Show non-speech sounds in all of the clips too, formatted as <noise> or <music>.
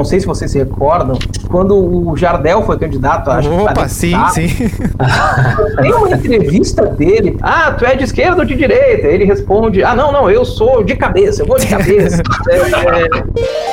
não sei se vocês se recordam, quando o Jardel foi candidato, acho Opa, sim, sim. <laughs> Tem uma entrevista dele. Ah, tu é de esquerda ou de direita? Ele responde: Ah, não, não, eu sou de cabeça, eu vou de cabeça. <laughs> é, é...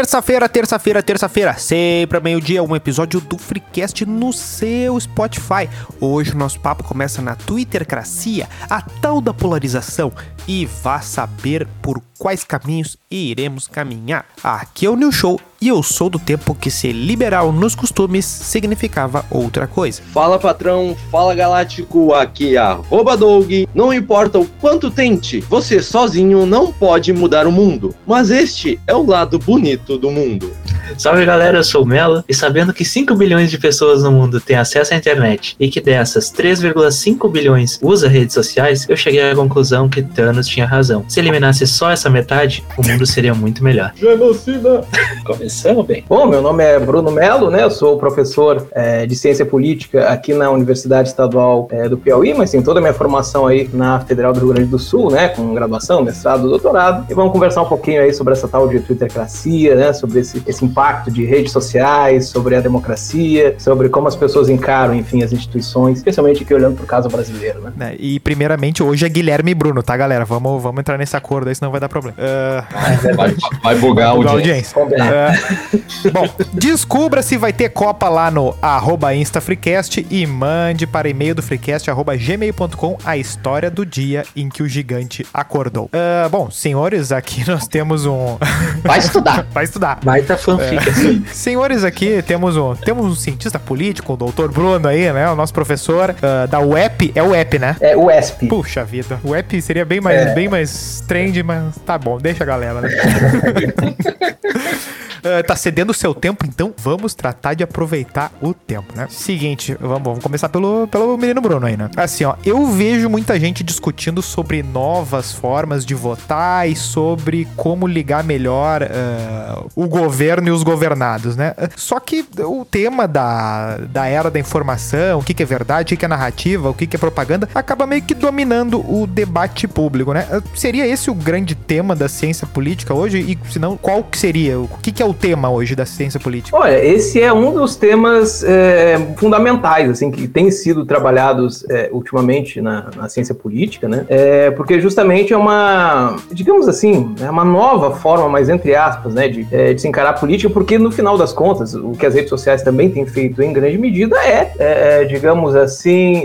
Terça-feira, terça-feira, terça-feira, sempre ao meio-dia, um episódio do Freecast no seu Spotify. Hoje o nosso papo começa na Twittercracia, a tal da polarização, e vá saber por quais caminhos iremos caminhar. Aqui é o New Show e eu sou do tempo que ser liberal nos costumes significava outra coisa. Fala patrão, fala galáctico, aqui é arroba Doug. Não importa o quanto tente, você sozinho não pode mudar o mundo, mas este é o lado bonito do mundo. Salve galera, eu sou o Melo e sabendo que 5 bilhões de pessoas no mundo têm acesso à internet e que dessas 3,5 bilhões usa redes sociais, eu cheguei à conclusão que Thanos tinha razão. Se eliminasse só essa metade, o mundo seria muito melhor. Genocida! <laughs> Bom, meu nome é Bruno Melo, né? Eu sou professor é, de ciência política aqui na Universidade Estadual é, do Piauí, mas tenho toda a minha formação aí na Federal do Rio Grande do Sul, né? Com graduação, mestrado, doutorado. E vamos conversar um pouquinho aí sobre essa tal de Twittercracia, né? Sobre esse, esse impacto de redes sociais, sobre a democracia, sobre como as pessoas encaram, enfim, as instituições, especialmente aqui olhando para o caso brasileiro, né? É, e primeiramente hoje é Guilherme e Bruno, tá, galera? Vamos, vamos entrar nesse acordo aí, senão vai dar problema. Uh... Vai, vai bugar o <laughs> audiência. Uh... <laughs> Bom, descubra se vai ter Copa lá no arroba InstaFreecast e mande para e-mail do freecast arroba gmail.com a história do dia em que o gigante acordou. Uh, bom, senhores, aqui <laughs> nós temos um... <laughs> Vai estudar. vai estudar. Vai tá fanfic, é. assim. Senhores, aqui temos um, temos um cientista político, o doutor Bruno aí, né? O nosso professor uh, da UEP. É o UEP, né? É o ESP. Puxa vida. O UEP seria bem mais, é. bem mais trend, mas tá bom, deixa a galera, né? Uh, tá cedendo o seu tempo, então vamos tratar de aproveitar o tempo, né? Seguinte, vamos, vamos começar pelo, pelo menino Bruno aí, né? Assim, ó, eu vejo muita gente discutindo sobre novas formas de votar e sobre como ligar melhor uh, o governo e os governados, né? Só que o tema da, da era da informação, o que, que é verdade, o que, que é narrativa, o que, que é propaganda, acaba meio que dominando o debate público, né? Seria esse o grande tema da ciência política hoje? E se não, qual que seria? O que, que é o tema hoje da ciência política? Olha, esse é um dos temas é, fundamentais, assim, que tem sido trabalhados é, ultimamente na, na, ciência política, né? É, porque justamente é uma, digamos assim, é uma nova forma, mas entre aspas, né, de, é, de se encarar a política, porque no final das contas, o que as redes sociais também têm feito em grande medida é, é, é digamos assim,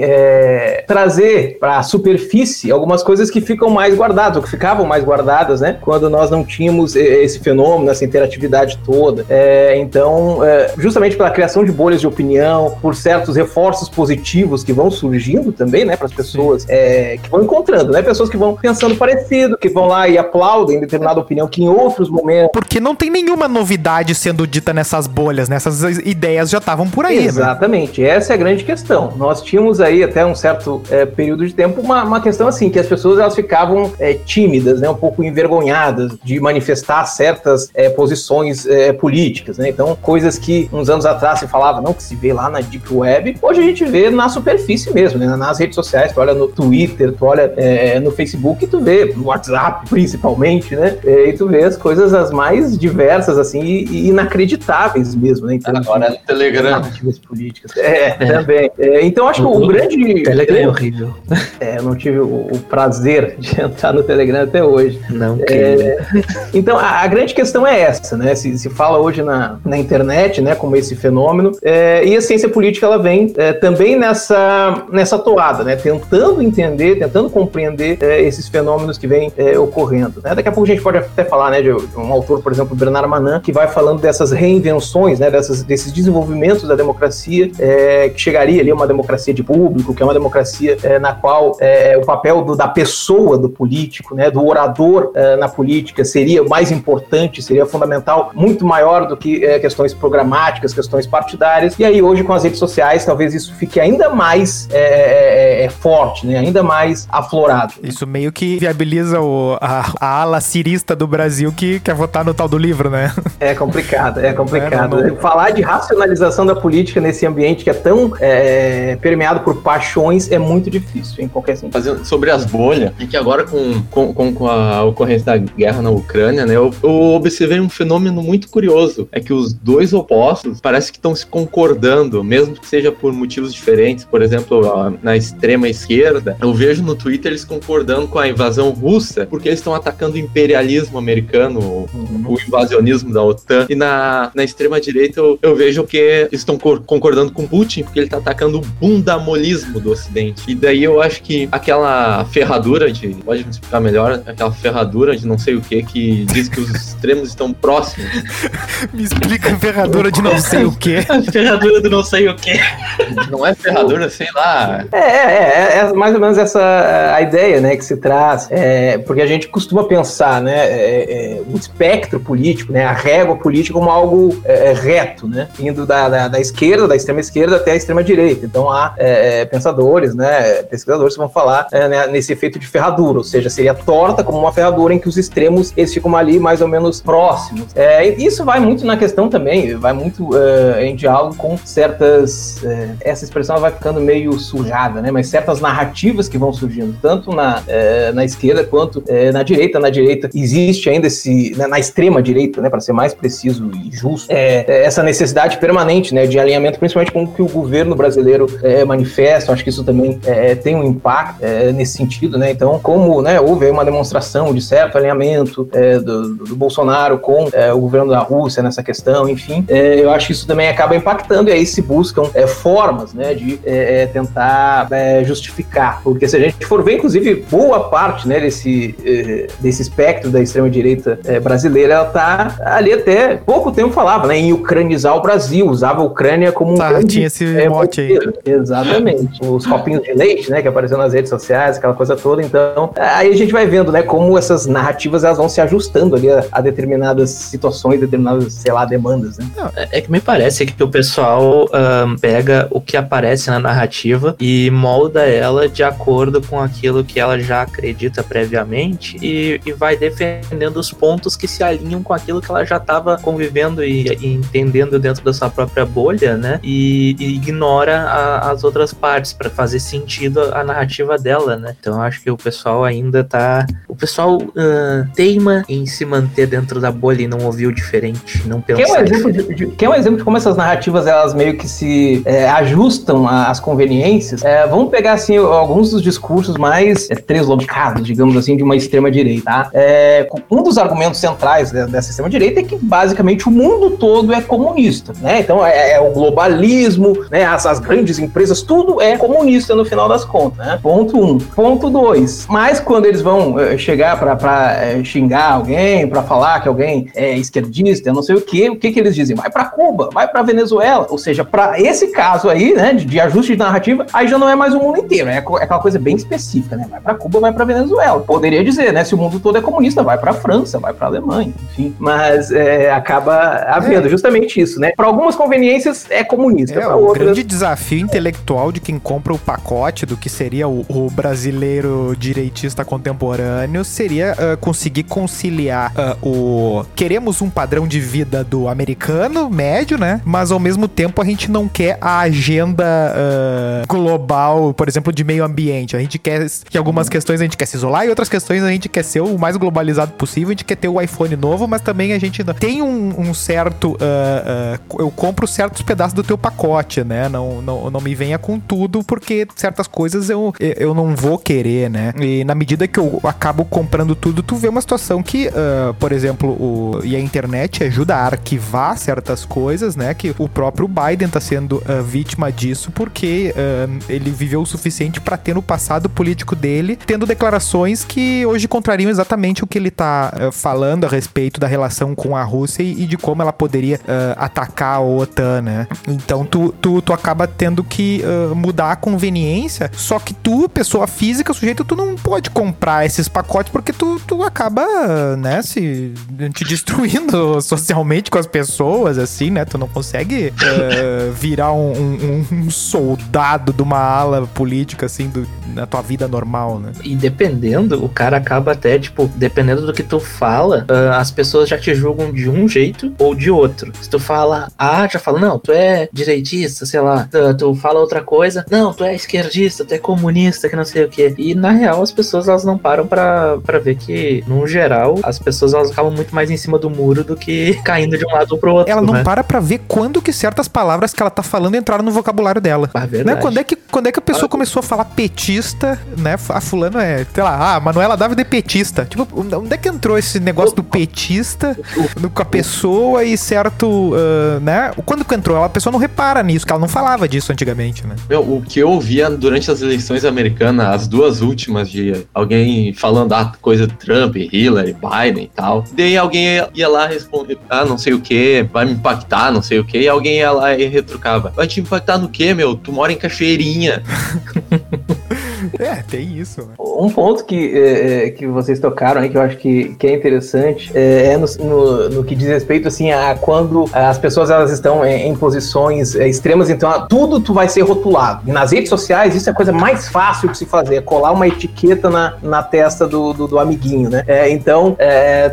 trazer para a superfície algumas coisas que ficam mais guardadas, ou que ficavam mais guardadas, né? Quando nós não tínhamos esse fenômeno, essa interatividade toda. É, então, é, justamente pela criação de bolhas de opinião, por certos reforços positivos que vão surgindo também, né, para as pessoas é, que vão encontrando, né, pessoas que vão pensando parecido, que vão lá e aplaudem determinada opinião que em outros momentos. Porque não tem nenhuma novidade sendo dita nessas bolhas, nessas né? ideias já estavam por aí. Né? Exatamente, né? essa é a grande questão. Nós tínhamos aí até um certo é, período de tempo uma, uma questão assim, que as pessoas elas ficavam é, tímidas, né, um pouco envergonhadas de manifestar certas é, posições é, políticas, né? Então, coisas que uns anos atrás se falava, não, que se vê lá na Deep Web, hoje a gente vê na superfície mesmo, né? Nas redes sociais, tu olha no Twitter, tu olha é, no Facebook, tu vê no WhatsApp, <laughs> principalmente, né? É, e tu vê as coisas as mais diversas, assim, e, inacreditáveis mesmo, né? Então, Agora no Telegram. políticas. É, é. também. É, então, acho que o, grande... Telegram é horrível. É, eu não tive o, o, prazer <laughs> de entrar no Telegram até hoje. Não, é, Então, a, a, grande questão é essa, né? Se, se fala hoje na, na internet, né, como esse fenômeno, é, e a ciência política ela vem é, também nessa, nessa toada, né, tentando entender, tentando compreender é, esses fenômenos que vêm é, ocorrendo. Né? Daqui a pouco a gente pode até falar né, de um autor, por exemplo, Bernard Manin, que vai falando dessas reinvenções, né, dessas, desses desenvolvimentos da democracia, é, que chegaria ali a uma democracia de público, que é uma democracia é, na qual o papel do, da pessoa do político, né, do orador na política seria mais importante, seria fundamental, muito maior do que é, questões programáticas, questões partidárias. E aí hoje com as redes sociais talvez isso fique ainda mais é, forte, né, ainda mais aflorado. Isso meio que viabiliza o, a, a ala cirista do Brasil que quer votar no tal do livro, né? É complicado, é complicado. É, não, não... Falar de racionalização da política nesse ambiente que é tão é, permeado por paixões é muito difícil, em qualquer sentido. Fazendo sobre as bolhas, é que agora com, com, com a ocorrência da guerra na Ucrânia, né, eu, eu observei um fenômeno muito curioso. É que os dois opostos parece que estão se concordando, mesmo que seja por motivos diferentes. Por exemplo, na extrema esquerda, eu vejo no Twitter eles concordando com a invasão russa, porque eles estão atacando o imperialismo americano, o invasionismo da OTAN. E na, na extrema-direita eu, eu, vejo que estão concordando com Putin, porque ele está atacando o bundamolismo do Ocidente. E daí eu acho que aquela ferradura de. Pode me explicar melhor? Aquela ferradura de não sei o que, que diz que os <laughs> extremos estão próximos. Me explica a ferradura de não sei o que. a ferradura do não sei o que. Não é ferradura, sei lá. É, é, é, é mais ou menos essa a ideia, né, que se traz. É, porque a gente costuma pensar, né, é, é, o espectro político, né, a régua política como algo é, é, reto, né, indo da, da, da, esquerda, da extrema esquerda até a extrema direita. Então há é, pensadores, né, pesquisadores que vão falar né, nesse efeito de ferradura, ou seja, seria torta como uma ferradura em que os extremos eles ficam ali mais ou menos próximos. Isso vai muito na questão também, vai muito em diálogo com certas, essa expressão vai ficando meio sujada, né, mas certas narrativas que vão surgindo, tanto na, na esquerda quanto na direita. Na direita existe ainda esse, né, na extrema direita, né, para ser mais preciso e justo, é, é, essa necessidade permanente, né, de alinhamento, principalmente com o que o governo brasileiro manifesta. Acho que isso também tem um impacto nesse sentido, né. Então, como, né, houve uma demonstração de certo alinhamento do, do, Bolsonaro com o governo da Rússia nessa questão, enfim, eu acho que isso também acaba impactando e aí se buscam formas, né, de tentar justificar, porque se a gente for ver, inclusive, boa parte, né, desse desse espectro da extrema direita brasileira, ela tá ali até pouco tempo falava, né, em ucranizar o Brasil, usava a Ucrânia como um. Tá, tinha esse é, mote aí. Exatamente. <laughs> Os copinhos de leite, né, que apareceram nas redes sociais, aquela coisa toda. Então, aí a gente vai vendo, né, como essas narrativas elas vão se ajustando ali a, a determinadas situações, determinadas, sei lá, demandas, né? É, é que me parece que o pessoal um, pega o que aparece na narrativa e molda ela de acordo com aquilo que ela já acredita previamente e, e vai defendendo os pontos que se alinham com aquilo que ela já estava convivendo e, e, entendendo dentro da sua própria bolha, né? E, e ignora a, as outras partes para fazer sentido a, a, narrativa dela, né? Então acho que o pessoal ainda tá. O pessoal uh, teima em se manter dentro da bolha e não ouvir o diferente, não pensar. Quer um exemplo de, de, um exemplo de como essas narrativas elas meio que se é, ajustam às conveniências? É, vamos pegar assim alguns dos discursos mais é, treslocados, digamos assim, de uma extrema direita. Tá? É, um dos argumentos centrais dessa extrema direita é que basicamente o mundo todo é comunista, né? Então é, é o globalismo, né? As, as, grandes empresas, tudo é comunista no final das contas, né? Ponto um. Ponto dois. Mas quando eles vão uh, chegar para uh, xingar alguém, para falar que alguém é esquerdista, não sei o que, o que que eles dizem? Vai para Cuba, vai para Venezuela. Ou seja, para esse caso aí, né, de, de, ajuste de narrativa, aí já não é mais o mundo inteiro, é, é aquela coisa bem específica, né? Vai para Cuba, vai para Venezuela. Poderia dizer, né? Se o mundo todo é comunista, vai para França, vai para Alemanha, enfim. Mas é, acaba havendo é. justamente isso, né? Para algumas conveniências é comunista. É, o outras... grande desafio intelectual de quem compra o pacote do que seria o, o brasileiro direitista contemporâneo seria uh, conseguir conciliar uh, o queremos um padrão de vida do americano médio, né? Mas ao mesmo tempo a gente não quer a agenda uh, global, por exemplo, de meio ambiente. A gente quer que algumas questões a gente quer se isolar e outras questões a gente quer ser o mais globalizado possível. A gente quer ter o iPhone novo, mas também a gente tem um, um certo. Uh, uh, eu compro certos pedaços do teu pacote, né? Não, não, não me venha com tudo, porque certas coisas eu, eu não vou querer, né? E na medida que eu acabo comprando tudo, tu vê uma situação que, por exemplo, o, e a internet ajuda a arquivar certas coisas, né? Que o próprio Biden tá sendo vítima disso, porque ele viveu o suficiente para ter no passado político dele tendo declarações que hoje contrariam exatamente o que ele tá falando a respeito da relação com a Rússia e, de como ela poderia uh, atacar a OTAN, né? Então tu, tu, tu acaba tendo que uh, mudar a conveniência, só que tu, pessoa física, sujeito, tu não pode comprar esses pacotes porque tu, tu acaba, né, se te destruindo socialmente com as pessoas, assim, né? Tu não consegue uh, virar um, um, um, soldado de uma ala política, assim, do, na tua vida normal, né? E dependendo, o cara acaba até, tipo, dependendo do que tu fala, uh, as pessoas já te julgam de um jeito ou de outro. Se tu fala A, já fala, não, tu é direitista, sei lá. Tu, tu fala outra coisa, não, tu é esquerdista, tu é comunista, que não sei o que. E na real, as pessoas elas não param para ver que, no geral, as pessoas elas acabam muito mais em cima do muro do que caindo de um lado pro outro. Ela não né? para pra ver quando que certas palavras que ela tá falando entraram no vocabulário dela. Ah, verdade. Né? Quando, é que, quando é que a pessoa ah, começou a falar petista, né? A fulano é, sei lá, ah, Manuela Dávila é petista. Tipo, onde é que entrou esse negócio do petista com a pessoa e certo, uh, né? Quando que entrou? A pessoa não repara nisso, que ela não falava disso antigamente, né? Meu, o que eu ouvia durante as eleições americanas, as duas últimas de alguém falando ah, coisa Trump, Hillary, Biden e tal. Daí alguém ia lá responder, ah, não sei o que, vai me impactar, não sei o que, e alguém ia lá e retrucava. Vai te impactar no que, meu? Tu mora em Cachoeirinha. <laughs> É, tem isso. Né? Um ponto que, é, é, que vocês tocaram aí, que eu acho que, que é interessante, é, é no, no, no, que diz respeito, assim, a quando as pessoas elas estão em, em posições é, extremas, então tudo tu vai ser rotulado. E nas redes sociais, isso é a coisa mais fácil que se fazer, é colar uma etiqueta na, na testa do, do, do amiguinho, né? É, então,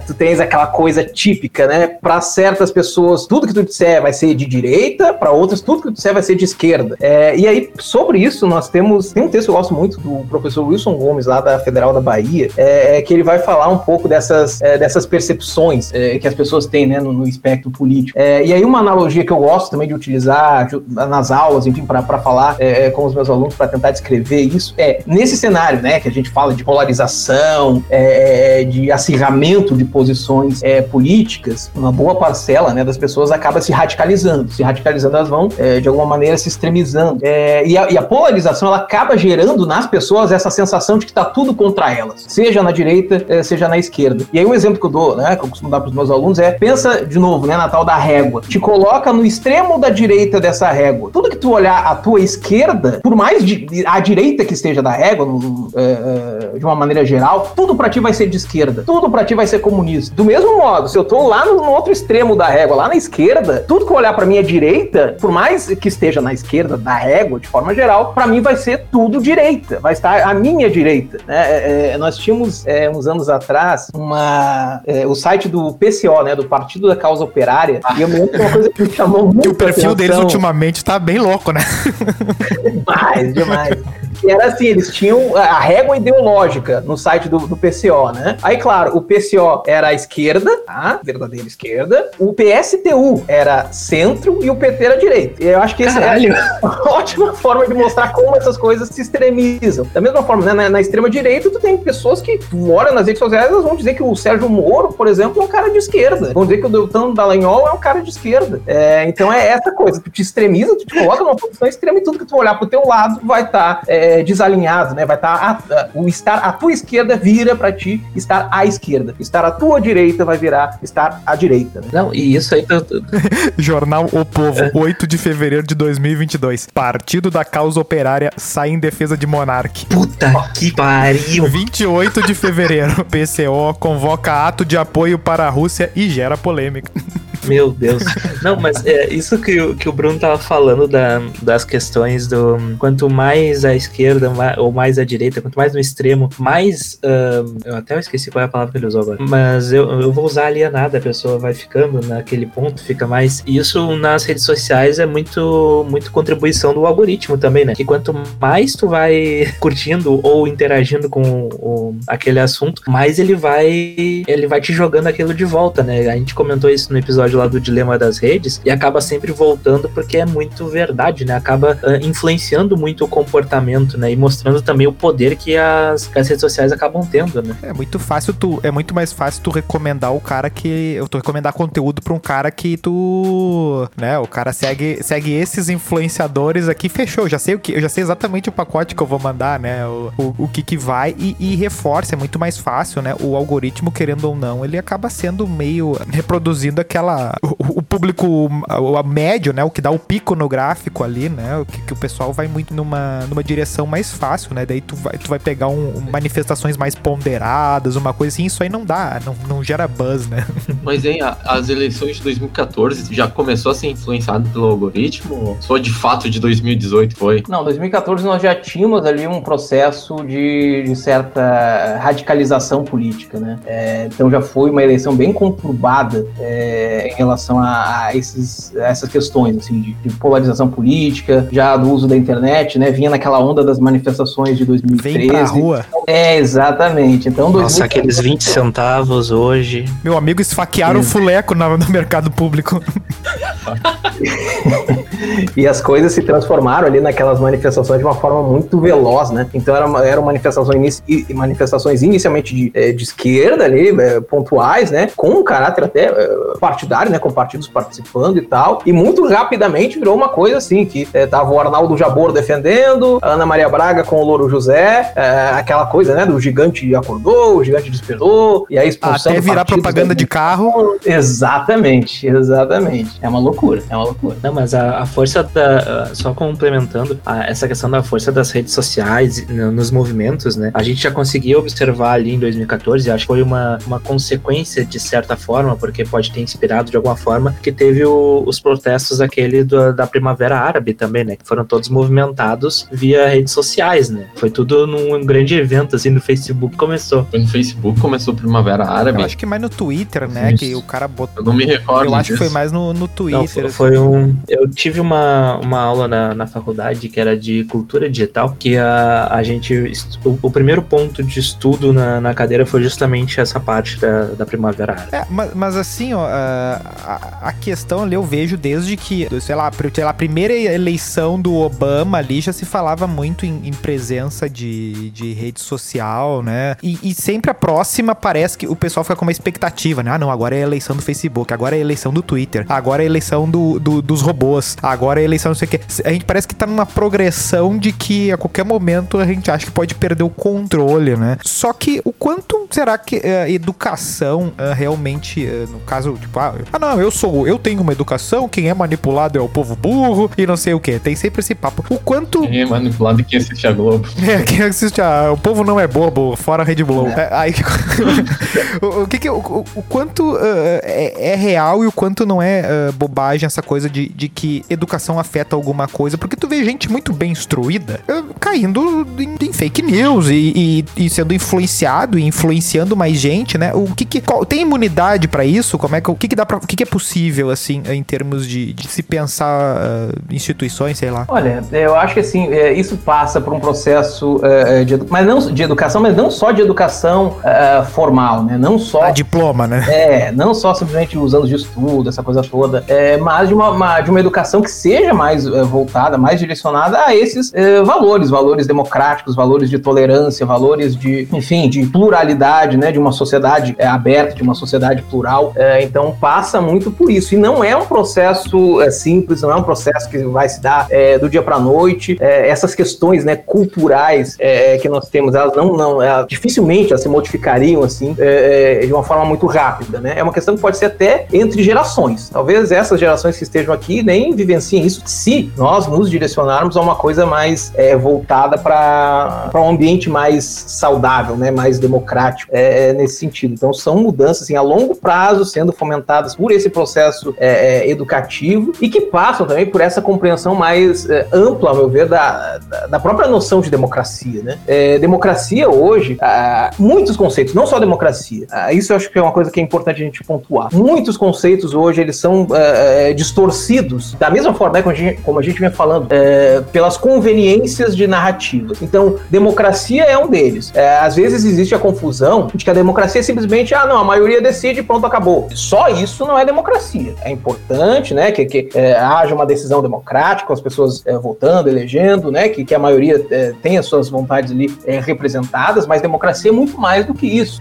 tu tens aquela coisa típica, né? Para certas pessoas, tudo que tu disser vai ser de direita, para outras, tudo que tu disser vai ser de esquerda. e aí, sobre isso, nós temos, tem um texto que eu gosto muito do professor Wilson Gomes, lá da Federal da Bahia, é, é que ele vai falar um pouco dessas, é, dessas percepções é, que as pessoas têm né, no, no espectro político. É, e aí, uma analogia que eu gosto também de utilizar nas aulas, enfim, para falar é, com os meus alunos, para tentar descrever isso, é nesse cenário, né, que a gente fala de polarização, de acirramento de posições políticas, uma boa parcela né, das pessoas acaba se radicalizando. Se radicalizando, elas vão, de alguma maneira, se extremizando. E a, e, a, polarização, ela acaba gerando nas pessoas essa sensação de que está tudo contra elas, seja na direita, eh, seja na esquerda. E aí um exemplo que eu dou, né, que eu costumo dar para os meus alunos é, pensa de novo, né, na tal da régua. Te coloca no extremo da direita dessa régua. Tudo que tu olhar à tua esquerda, por mais de, a direita que esteja da régua, no, é, de uma maneira geral, tudo para ti vai ser de esquerda. Tudo para ti vai ser comunista. Do mesmo modo, se eu tô lá no, no outro extremo da régua, lá na esquerda, tudo que olhar para minha direita, por mais que esteja na esquerda da régua, de forma geral, para mim vai ser tudo direita vai estar à minha direita. Né? É, é, nós tínhamos, é, uns anos atrás, uma, é, o site do PCO, né, do Partido da Causa Operária, e eu me lembro de uma coisa que me chamou muito <laughs> E o perfil atenção. deles ultimamente tá bem louco, né? <laughs> demais, demais. E era assim, eles tinham a régua ideológica no site do, do PCO, né? Aí, claro, o PCO era a esquerda, tá? Verdadeira esquerda. O PSTU era centro e o PT era direita. E eu acho que essa é <laughs> uma ótima forma de mostrar como essas coisas se extremizam. Da mesma forma, né, na, na extrema-direita, tu tem pessoas que moram nas redes sociais, elas vão dizer que o Sérgio Moro, por exemplo, é um cara de esquerda. Vão dizer que o Deltan Dallagnol é um cara de esquerda. É, então é essa coisa, tu te extremiza, tu te coloca numa posição extrema e tudo que tu olhar pro teu lado vai estar tá, é, desalinhado, né? Vai estar tá o estar à tua esquerda vira para ti estar à esquerda. Estar à tua direita vai virar estar à direita. Né? Não, e isso aí... <laughs> Jornal O Povo, 8 de fevereiro de 2022. Partido da Causa Operária sai em defesa de Monarque. Puta que pariu! 28 de fevereiro, <laughs> PCO convoca ato de apoio para a Rússia e gera polêmica. <laughs> Meu Deus. Não, mas é isso que, o, que o Bruno tava falando da, das questões do quanto mais à esquerda ou mais à direita, quanto mais no extremo, mais. Uh, eu até esqueci qual é a palavra que ele usou agora. Mas eu, eu vou usar alienada, a pessoa vai ficando naquele ponto, fica mais. Isso nas redes sociais é muito, muito contribuição do algoritmo também, né? Que quanto mais tu vai <laughs> curtindo ou interagindo com o, aquele assunto, mais ele vai ele vai te jogando aquilo de volta, né? A gente comentou isso no episódio episódio lá do Dilema das Redes e acaba sempre voltando porque é muito verdade, né? Acaba uh, influenciando muito o comportamento, né? E mostrando também o poder que as, que as redes sociais acabam tendo, né? É muito fácil tu, é muito mais fácil tu recomendar o cara que, eu tô recomendar conteúdo para um cara que tu, né? O cara segue, segue esses influenciadores aqui, fechou, já sei o que, eu já sei exatamente o pacote que eu vou mandar, né? O, o, o que que vai e, e reforça, é muito mais fácil, né? O algoritmo, querendo ou não, ele acaba sendo meio reproduzindo aquela o, o público o, a médio, né? O que dá o pico no gráfico ali, né? O que, que, o pessoal vai muito numa, numa direção mais fácil, né? Daí tu vai, tu vai pegar um, manifestações mais ponderadas, uma coisa assim, isso aí não dá, não, não gera buzz, né? <laughs> Mas, hein, as eleições de 2014 já começou a ser influenciado pelo algoritmo? Só de fato de 2018 foi? Não, 2014 nós já tínhamos ali um processo de, de certa radicalização política, né? É, então já foi uma eleição bem conturbada é, em relação a, a, esses, a essas questões, assim, de, de, polarização política, já do uso da internet, né? Vinha naquela onda das manifestações de 2013. Vem pra rua. É, exatamente. Então, Nossa, 2014... aqueles 20 centavos hoje. Meu amigo, esfaquearam o fuleco no, no mercado público. <laughs> e as coisas se transformaram ali naquelas manifestações de uma forma muito veloz, né? Então eram, eram manifestações, inici, manifestações inicialmente de, eh, de esquerda ali, eh, pontuais, né? Com um caráter até eh, partidário, né? Com partidos participando e tal. E muito rapidamente virou uma coisa assim, que tava o Arnaldo Jabor defendendo, a Ana Maria Braga com o Louro José, aquela coisa, né? Do gigante acordou, o gigante despertou, e aí expulsão Até virar propaganda de carro. Exatamente, exatamente. É uma loucura, é uma loucura. Não, mas a, a força da. Só complementando, a, essa questão da força das redes sociais nos movimentos, né? A gente já conseguia observar ali em 2014, acho que foi uma, uma consequência de certa forma, porque pode ter inspirado de alguma forma, que teve o, os protestos aquele do, da Primavera Árabe também, né? Que foram todos movimentados via redes sociais, né? Foi tudo num grande evento, assim, no Facebook começou. Foi no Facebook começou Primavera Árabe. Eu acho que mais no Twitter, né? Isso. Que o cara botou. Eu não me recordo. Eu acho disso. que foi mais no, no Twitter. Não, foi, foi um. Eu tive uma, uma aula na, na faculdade que era de cultura digital, que a, a gente. O, o primeiro ponto de estudo na, na cadeira foi justamente essa parte da, da Primavera Árabe. É, mas, mas assim, ó, a, a questão ali eu vejo desde que, sei lá, sei lá, a primeira eleição do Obama ali já se falava muito em, em presença de, de rede social, né? E, e, sempre a próxima parece que o pessoal fica com uma expectativa, né? Ah, não, agora é a eleição do Facebook, agora é a eleição do Twitter, agora é a eleição do, do dos robôs, agora é a eleição não sei o quê. A gente parece que tá numa progressão de que a qualquer momento a gente acha que pode perder o controle, né? Só que o quanto será que a uh, educação uh, realmente, uh, no caso, tipo, ah, ah, não, eu sou, eu tenho uma educação, quem é manipulado é o povo burro e não sei o que. Tem sempre esse papo. O quanto. Quem é manipulado e quem assiste a Globo. <laughs> É, quem assiste a. O povo não é bobo, fora a Red Bull. É. É, aí, <laughs> o, o, que que, o, o quanto uh, é, é, real e o quanto não é uh, bobagem essa coisa de, de que educação afeta alguma coisa, porque tu vê gente muito bem instruída uh, caindo em, em, fake news e, e, e, sendo influenciado e influenciando mais gente, né? O que que. Qual, tem imunidade para isso? Como é que, o que que dá pra, o que que é possível, assim, em termos de, de se pensar instituições, sei lá? Olha, eu acho que assim, isso passa por um processo de, mas não, de educação, mas não só de educação formal, né? Não só. A diploma, né? É, não só simplesmente os anos de estudo, essa coisa toda, é, mas de uma, uma, de uma educação que seja mais é, voltada, mais direcionada a esses é, valores, valores democráticos, valores de tolerância, valores de, enfim, de pluralidade, né? De uma sociedade é, aberta, de uma sociedade plural. É, então passa muito por isso. E não é um processo é, simples, não é um processo que vai se dar do dia para noite. essas questões, né, culturais que nós temos, elas não, não elas, dificilmente elas se modificariam assim de uma forma muito rápida, né? É uma questão que pode ser até entre gerações. Talvez essas gerações que estejam aqui nem vivenciem isso se nós nos direcionarmos a uma coisa mais é, voltada para um ambiente mais saudável, né? Mais democrático é, é, nesse sentido. Então são mudanças assim, a longo prazo sendo fomentadas por esse processo é, é educativo e que passam também por essa compreensão mais é, ampla, ao meu ver, da, da, própria noção de democracia, né? democracia hoje, ah, muitos conceitos, não só democracia, ah, isso eu acho que é uma coisa que é importante a gente pontuar. Muitos conceitos hoje eles são é, é, distorcidos, da mesma forma né, como, a gente, como a gente vem falando, é, pelas conveniências de narrativas. Então, democracia é um deles. É, às vezes existe a confusão de que a democracia é simplesmente, ah, não, a maioria decide, pronto, acabou. Só isso não é democracia. É importante, né, que, que é, haja uma decisão democrática, com as pessoas é, votando, elegendo, né, que, que a maioria tenha suas vontades ali representadas, mas democracia é muito mais do que isso.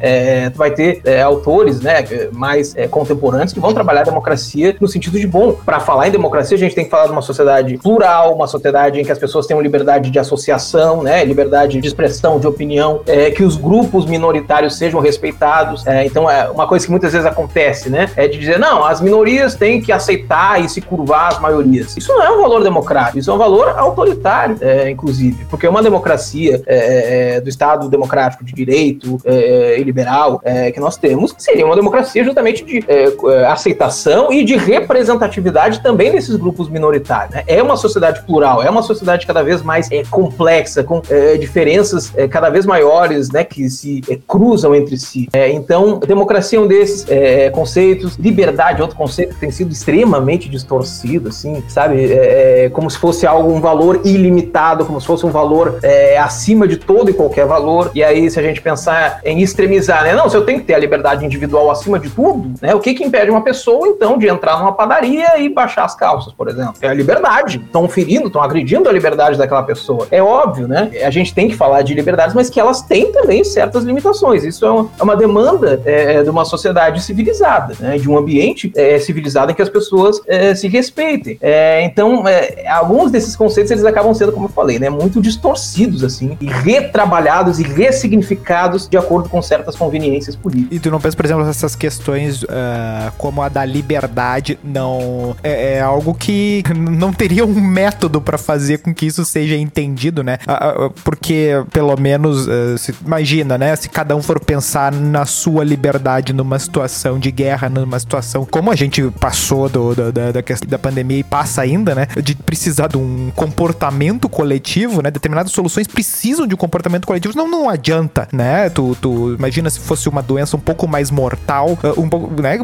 tu vai ter autores, né, mais é, contemporâneos que vão trabalhar a democracia no sentido de bom. Para falar em democracia, a gente tem que falar de uma sociedade plural, uma sociedade em que as pessoas tenham liberdade de associação, né, liberdade de expressão, de opinião, é, que os grupos minoritários sejam respeitados. É, então, é uma coisa que muitas vezes acontece, né, é de dizer dizer, não, as minorias têm que aceitar e se curvar às maiorias. Isso não é um valor democrático, isso é um valor autoritário, é, inclusive, porque uma democracia é, é, é do Estado democrático de direito é, e liberal que nós temos seria uma democracia justamente de aceitação e de representatividade também desses grupos minoritários. Né? É uma sociedade plural, é uma sociedade cada vez mais complexa, com diferenças cada vez maiores, né, que se cruzam entre si. então, democracia é um desses conceitos, liberdade é outro conceito que tem sido extremamente distorcido, assim, sabe? É, é, como se fosse algo, um valor ilimitado, como se fosse um valor é, acima de todo e qualquer valor. E aí, se a gente pensar em extremizar, né? Não, se eu tenho que ter a liberdade individual acima de tudo, né? O que que impede uma pessoa, então, de entrar numa padaria e baixar as calças, por exemplo? É a liberdade. Estão ferindo, estão agredindo a liberdade daquela pessoa. É óbvio, né? A gente tem que falar de liberdades, mas que elas têm também certas limitações. Isso é uma, é uma demanda é, de uma sociedade civilizada, né? De um ambiente é, civilizado em que as pessoas é, se respeitem. É, então, é, alguns desses conceitos eles acabam sendo, como eu falei, né, muito distorcidos assim, e retrabalhados e ressignificados de acordo com certas conveniências políticas. E tu não pensa, por exemplo, essas questões uh, como a da liberdade não é, é, algo que <laughs> não teria um método para fazer com que isso seja entendido, né? Uh, uh, porque pelo menos se, imagina, né? Se cada um for pensar na sua liberdade numa situação de guerra, numa situação como a gente passou do, da, da, da pandemia e passa ainda, né? De precisar de um comportamento coletivo, né? Determinadas soluções precisam de um comportamento coletivo, não, não adianta, né? Tu, tu imagina se fosse uma doença um pouco mais mortal, uh, um pouco, né?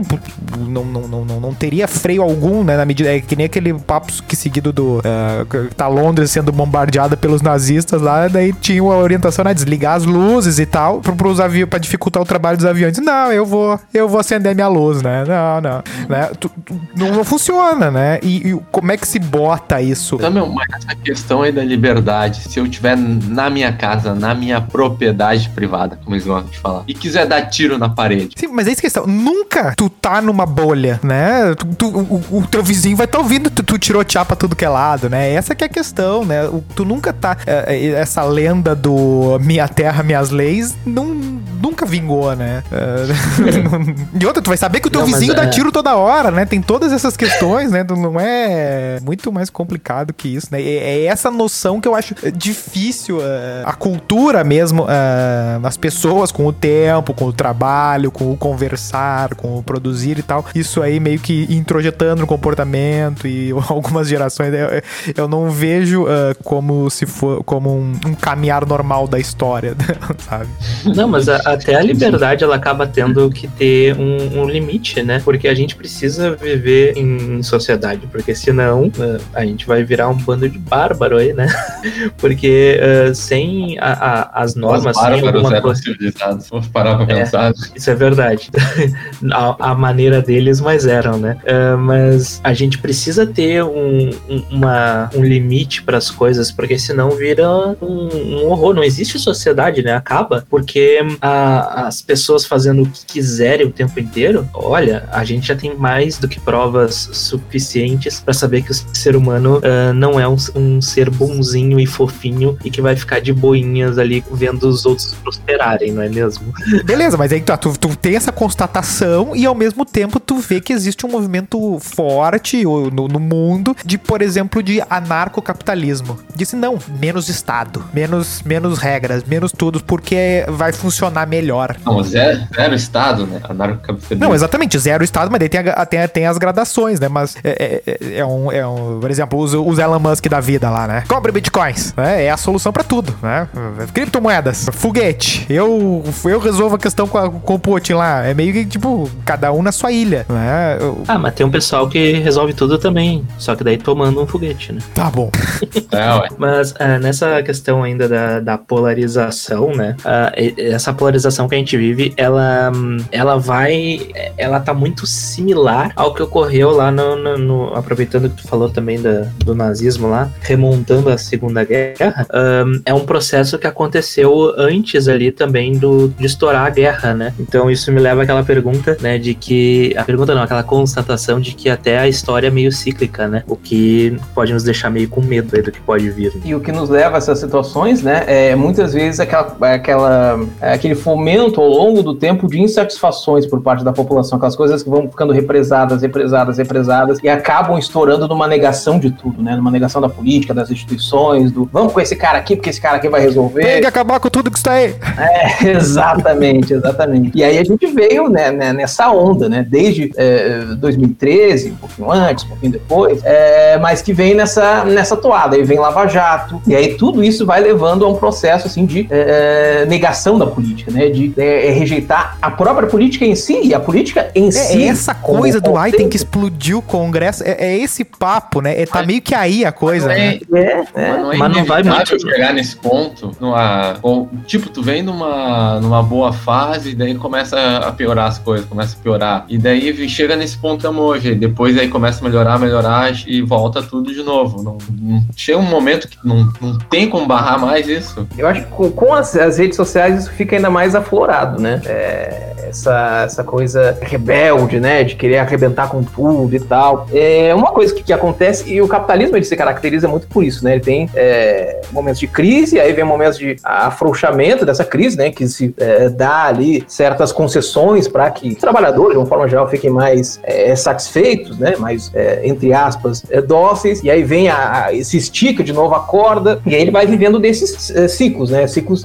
Não, não, não, não, não teria freio algum, né? Na medida, é que nem aquele papo que seguido do, uh, tá Londres sendo bombardeada pelos nazistas lá, daí tinha a orientação, né? Desligar as luzes e tal, para os aviões, para dificultar o trabalho dos aviões. Não, eu vou, eu vou acender minha luz, né? Não, não, né? Tu, tu, não, não, funciona, né? E, e, como é que se bota isso? Também, mas essa questão aí da liberdade, se eu tiver na minha casa, na minha propriedade privada, como eles gostam de falar, e quiser dar tiro na parede. Sim, mas é isso que questão. Nunca tu tá numa bolha, né? Tu, tu, o, o, teu vizinho vai estar tá ouvindo tu, tu tirou tchapa tudo que é lado, né? Essa que é a questão, né? O, tu nunca tá. É, é, essa lenda do minha terra, minhas leis, não, nunca vingou, né? É, <laughs> <laughs> e outra, tu vai saber que o teu não, vizinho dá é... tiro toda hora, né? Tem todas essas questões, né? Não é muito mais complicado que isso, né? É essa noção que eu acho difícil, é, a cultura mesmo, é, as pessoas com o tempo, com o trabalho, com o conversar, com o produzir e tal. Isso aí meio que introjetando no comportamento e <laughs> algumas gerações eu, eu não vejo uh, como se for como um, um, caminhar normal da história, <laughs> sabe? Não, mas a, até a liberdade ela acaba tendo que ter um, um limite, né? Porque a gente precisa viver em sociedade, porque senão uh, a gente vai virar um bando de bárbaro aí, né? <laughs> porque uh, sem a, a, as normas, Os sem alguma coisa... civilizados, vamos parar pra é, pensar. Isso é verdade. <laughs> a, a, maneira deles, mas eram, né? Uh, mas a gente precisa ter um, um, uma, um limite para as coisas, porque senão vira um, um, horror. Não existe sociedade, né? Acaba, porque a, as pessoas fazendo o que quiserem o tempo inteiro, olha, a gente já tem mais do que provas suficientes para saber que o ser humano uh, não é um, um, ser bonzinho e fofinho e que vai ficar de boinhas ali vendo os outros prosperarem, não é mesmo? Beleza, mas aí tá, tu, tu tem essa constatação e ao mesmo tempo tu vê que existe um movimento forte no, no mundo de, por exemplo, de anarcocapitalismo. Disse não, menos Estado, menos, menos regras, menos tudo, porque vai funcionar melhor. Não, zero, zero Estado, né? Anarcocapitalismo. Não, exatamente, zero Estado, mas daí tem, a, tem, tem as gradações, né? Mas é, é, é, um, é um, por exemplo, os, os Elon Musk da vida lá, né? Compre bitcoins, né? É a solução para tudo, né? Criptomoedas, foguete. Eu, eu resolvo a questão com, a, com o Putin lá. É meio que, tipo, cada um na sua ilha, né? Eu... Ah, mas tem um pessoal que resolve tudo também. Só que daí tomando um foguete, né? Tá bom. <laughs> é, mas uh, nessa questão ainda da, da polarização, né? Uh, essa polarização que a gente vive, ela, ela vai. Ela tá muito similar ao que ocorreu lá no. no, no aproveitando que tu falou também da, do nazismo lá, remontando a Segunda Guerra. Um, é um processo que aconteceu antes ali também do, de estourar a guerra, né? Então isso me leva àquela pergunta, né, de que a pergunta não, aquela constatação de que até a história é meio cíclica, né? O que pode nos deixar meio com medo aí do que pode vir. E o que nos leva a essas situações, né, é muitas vezes aquela, aquela, aquele fomento ao longo do tempo de insatisfações por parte da população, aquelas coisas que vão ficando represadas, represadas, represadas e acabam estourando numa negação de tudo, né? Numa negação da política, das instituições, do vamos com esse cara aqui, porque esse cara aqui vai resolver. Tem que acabar com tudo que está aí. <laughs> É, exatamente, exatamente. E aí a gente veio né, né, nessa onda, né? Desde é, 2013, um pouquinho antes, um pouquinho depois, é, mas que vem nessa, nessa toada. Aí vem Lava Jato, e aí tudo isso vai levando a um processo assim de é, negação da política, né? De é, rejeitar a própria política em si, e a política em É, si. É essa coisa do ai, tem que explodir o Congresso. É, é esse papo, né? É, tá meio que aí a coisa, né? É, É, é. mas não é Mas não vai muito- chegar nesse ponto, numa, ou, tipo, tu vem numa, numa boa fase, e daí começa a piorar as coisas, começa a piorar. E daí chega nesse ponto emoji, depois aí começa a melhorar, melhorar e volta tudo de novo. Não, não- chega um momento que não, não tem como barrar mais isso. Eu acho que com, com as, as redes sociais isso fica ainda mais aflorado, né? É, essa, essa coisa rebelde, né? De querer arrebentar com tudo e tal. É uma coisa que, que acontece, e o capitalismo ele se caracteriza muito por isso, né? Ele tem é, momentos de crise, aí vem momentos de afrouxamento dessa crise, né? Que se é, dá ali certas concessões para que trabalhadores, de uma forma geral, fiquem mais é, satisfeitos, né? Mais, é, entre aspas, é, dóceis, e aí vem a, a- se estica de novo a corda, e aí ele vai vivendo desses é, ciclos, né? Ciclos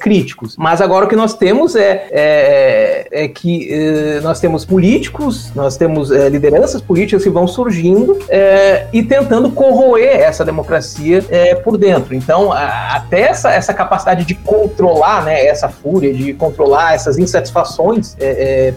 críticos. Mas agora o que nós temos é, é, que nós temos políticos, nós temos é, lideranças políticas que vão surgindo é, e tentando corroer essa democracia é, por dentro. Então, a- até essa, essa capacidade de controlar né, essa fúria, de controlar essas insatisfações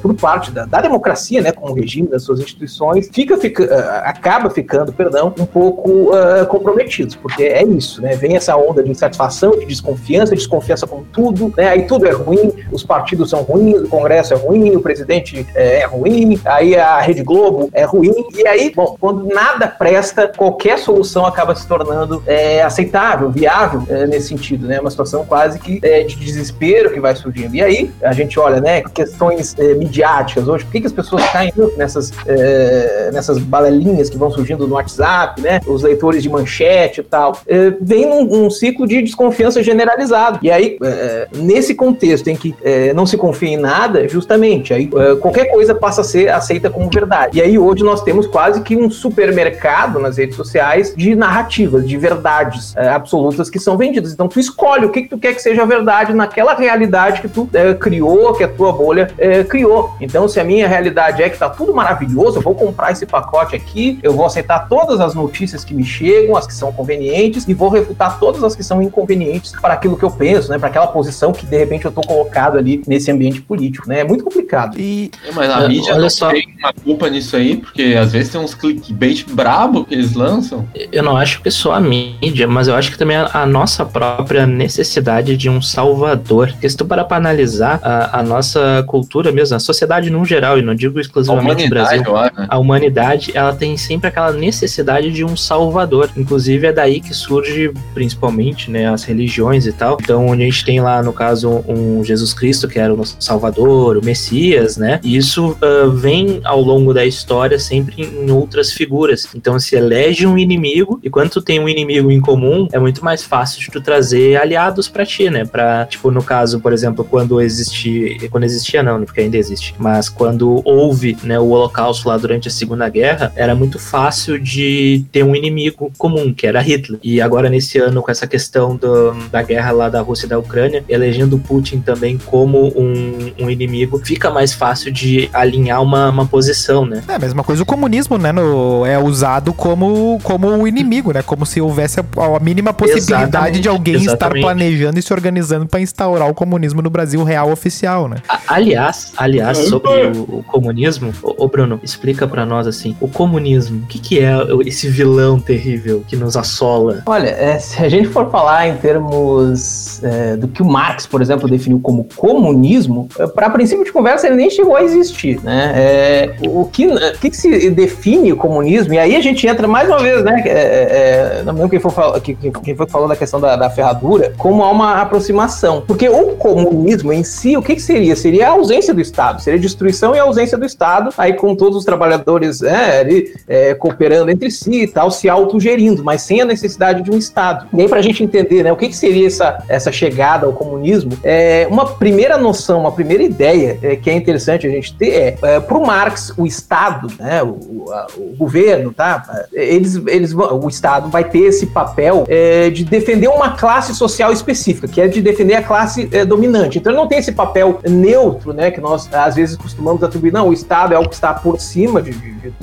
por parte da, da democracia, né, com o regime das suas instituições, fica, fica, acaba ficando, perdão, um pouco ah, comprometidos, porque é isso, né? Vem essa onda de insatisfação, de desconfiança, desconfiança com tudo, né? Aí tudo é ruim, os partidos são ruins, o Congresso é ruim, o presidente é, é ruim, aí a Rede Globo é ruim, e aí, bom, quando nada presta, qualquer solução acaba se tornando é, aceitável, viável é, nesse sentido, né? Uma situação quase que é, de desespero que vai surgindo. E aí a gente olha, né, questões é, midiáticas hoje, por que, que as pessoas caem nessas, é, nessas balelinhas que vão surgindo no WhatsApp, né? Os leitores de manchete e tal. É, vem num, um ciclo de desconfiança generalizado. E aí, é, nesse contexto em que é, não se confia em nada, justamente, aí é, qualquer coisa passa a ser aceita como verdade. E aí hoje nós temos quase que um supermercado nas redes sociais de narrativas, de verdades é, absolutas que são vendidas. Então tu escolhe o que, que tu quer que seja verdade naquela realidade que tu é, criou, que a tua bolha é, criou. Então, se a minha realidade é que tá tudo maravilhoso, eu vou comprar esse pacote aqui, eu vou aceitar todas as notícias que me chegam, as que são convenientes, e vou refutar todas as que são inconvenientes para aquilo que eu penso, né? Para aquela posição que de repente eu tô colocado ali nesse ambiente político, né? É muito complicado. E É, Mas a É, mídia olha só. tem uma culpa nisso aí, porque às vezes tem uns clickbait brabo que eles lançam. Eu não acho que só a mídia, mas eu acho que também a, a nossa própria necessidade de um salvador. Porque se tu parar pra analisar a, a nossa cultura mesmo, a sociedade no geral, e não digo exclusivamente o Brasil, né? a humanidade ela tem sempre aquela necessidade de um salvador. Inclusive é daí que surge principalmente né, as religiões e tal. Então onde a gente tem lá no caso um Jesus Cristo que era o nosso salvador, o Messias, né? E isso ah, vem ao longo da história sempre em outras figuras. Então se elege um inimigo e quando tu tem um inimigo em comum é muito mais fácil de tu trazer aliados pra ti, né? Para tipo no caso por exemplo quando existia quando existia não, porque ainda existe, mas quando houve né, o Holocausto lá durante a Segunda Guerra, era muito fácil de ter um inimigo comum, que era Hitler. E agora, nesse ano, com essa questão do- da guerra lá da Rússia e da Ucrânia, elegendo Putin também como um, um inimigo, fica mais fácil de alinhar uma, uma posição, né? é a mesma coisa o comunismo, né? no- é usado como, como o inimigo, né? Como se houvesse a, a mínima possibilidade Exatamente, de alguém estar exatamente. planejando e se organizando para instaurar o comunismo no Brasil real oficial, né? A- Aliás, aliás, sobre o, o comunismo, ô, ô, Bruno, explica pra nós assim, o comunismo, o que, que é esse vilão terrível que nos assola? Olha, é, se a gente for falar em termos é, do que o Marx, por exemplo, definiu como comunismo, para princípio de conversa ele nem chegou a existir, né? É, é, o, que, o que se define o comunismo, e aí a gente entra mais uma vez, né? É, é, não lembro quem foi, quem, foi que falou da questão da, da, ferradura, como há uma aproximação. Porque o comunismo em si, o que, que seria? Seria a ausência do Estado, seria destruição e ausência do Estado, aí com todos os trabalhadores é, ali, é, cooperando entre si e tal, se autogerindo, mas sem a necessidade de um Estado. E aí, para a gente entender né, o que, que seria essa, essa chegada ao comunismo, é, uma primeira noção, uma primeira ideia é, que é interessante a gente ter é, é para o Marx, o Estado, né, o, o, governo, tá, eles, eles, o Estado vai ter esse papel é, de defender uma classe social específica, que é de defender a classe é, dominante. Então ele não tem esse papel neutro, né, que nós às vezes costumamos atribuir, não, o Estado é algo que está por cima de, de, de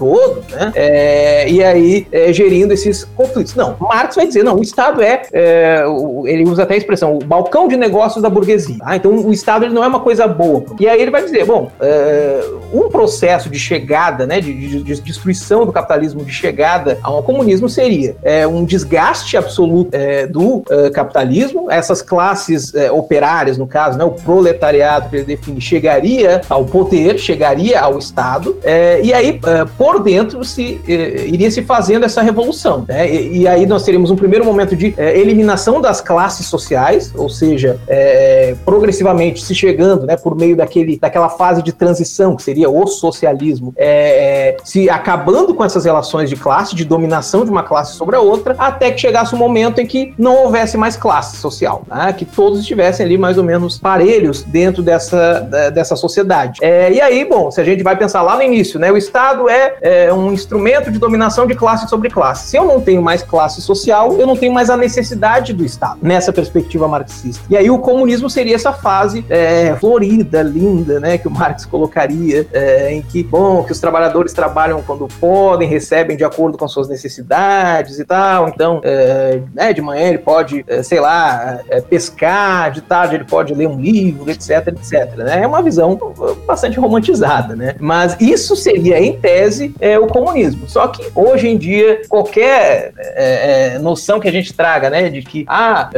né, é, e aí é, gerindo esses conflitos. Não, Marx vai dizer, não, o Estado é, é ele usa até a expressão, o balcão de negócios da burguesia. Tá? Então o Estado ele não é uma coisa boa. E aí ele vai dizer, bom, é, um processo de chegada, né, de, de, de, destruição do capitalismo, de chegada ao comunismo seria é, um desgaste absoluto é, do é, capitalismo, essas classes é, operárias, no caso, né, o proletariado que ele define, chegaria ao poder, chegaria ao Estado, é, e aí por dentro se iria se fazendo essa revolução. Né? E, e, aí nós teríamos um primeiro momento de eliminação das classes sociais, ou seja, progressivamente se chegando, né, por meio daquele, daquela fase de transição seria o socialismo, é, se acabando com essas relações de classe, de dominação de uma classe sobre a outra, até que chegasse um momento em que não houvesse mais classe social, né? que todos estivessem ali mais ou menos parelhos dentro dessa, dessa sociedade. É, e aí, bom, se a gente vai pensar lá no início, né, o Estado é, é um instrumento de dominação de classe sobre classe. Se eu não tenho mais classe social, eu não tenho mais a necessidade do Estado, nessa perspectiva marxista. E aí o comunismo seria essa fase é, florida, linda, né, que o Marx colocaria, é, em que, bom, que os trabalhadores trabalham quando podem, recebem de acordo com suas necessidades e tal, então, é, né, de manhã ele pode, é, sei lá, pescar, de tarde ele pode ler um livro, etc, etc, né? É uma visão bastante romantizada, né? Mas isso seria, em tese, o comunismo. Só que, hoje em dia, qualquer noção que a gente traga, né, de que, ah,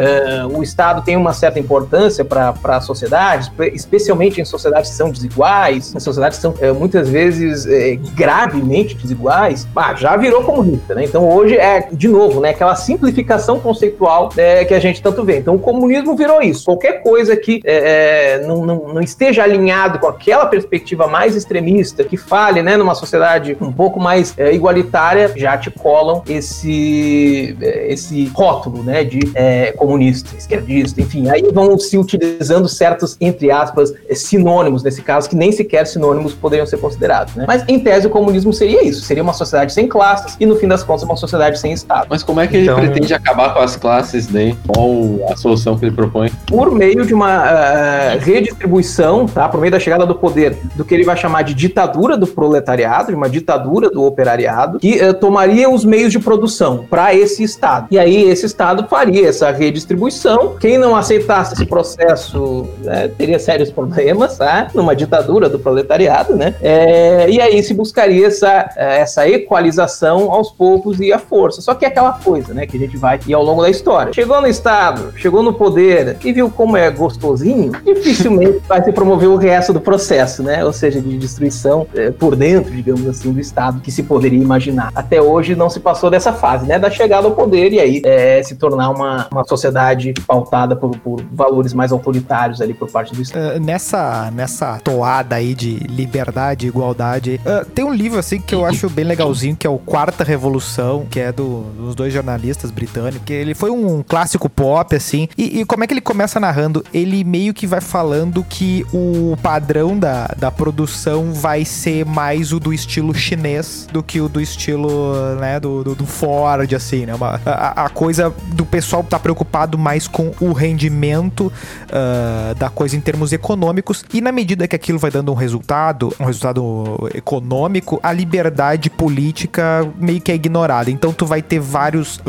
o Estado tem uma certa importância para a sociedade, especialmente em sociedades que são desiguais, em sociedades são muitas vezes gravemente desiguais, ah, já virou comunista, né? Então hoje é, de novo, né, aquela simplificação conceitual é, que a gente tanto vê. Então o comunismo virou isso. Qualquer coisa que é, é, não, não, não, esteja alinhado com aquela perspectiva mais extremista, que fale né, numa sociedade um pouco mais é, igualitária, já te colam esse, é, esse rótulo né, de é, comunista, esquerdista, enfim. Aí vão se utilizando certos, entre aspas, sinônimos nesse caso, que nem sequer sinônimos poderiam ser considerados. Né? Mas em tese o comunismo seria isso, seria uma sociedade sem classes e no fim das contas uma sociedade sem Estado. Mas como é que então, ele pretende acabar com as classes, né? Qual a solução que ele propõe? Por meio de uma uh, redistribuição, tá? Por meio da chegada do poder, do que ele vai chamar de ditadura do proletariado, de uma ditadura do operariado, que uh, tomaria os meios de produção para esse Estado. E aí esse Estado faria essa redistribuição. Quem não aceitasse esse processo né, teria sérios problemas, tá? Numa ditadura do proletariado, né? É, e aí se buscaria essa, essa equalização aos poucos e à força. Só que é aquela coisa, né? Que a gente vai ir ao longo da história. Chegou no Estado, chegou no poder e viu como é gostosinho, dificilmente vai se promover o resto do processo, né? Ou seja, de destruição é, por dentro, digamos assim, do Estado que se poderia imaginar. Até hoje não se passou dessa fase, né? Da chegada ao poder e aí é, se tornar uma, uma sociedade pautada por, por valores mais autoritários ali por parte do Estado. Uh, nessa, nessa toada aí de liberdade igualdade, uh, tem um livro assim que eu acho bem legalzinho, que é o Quarta Revolução, que é do, dos dois jornalistas britânicos, que ele foi um clássico pop, assim, e, e, como é que ele começa narrando? Ele meio que vai falando que o padrão da, da produção vai ser mais o do estilo chinês do que o do estilo, né, do, do, do Ford, assim, né, uma, a, a, coisa do pessoal tá preocupado mais com o rendimento uh, da coisa em termos econômicos, e na medida que aquilo vai dando um resultado, um resultado econômico, a liberdade política meio que é ignorada. Então tu vai ter vários,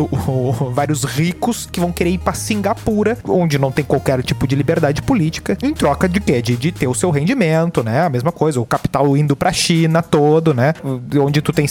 vários ricos que vão querer ir para Singapura, onde não tem qualquer tipo de liberdade política, em troca de quê? De, de ter o seu rendimento, né? A mesma coisa, o capital indo pra China todo, né? Onde tu tem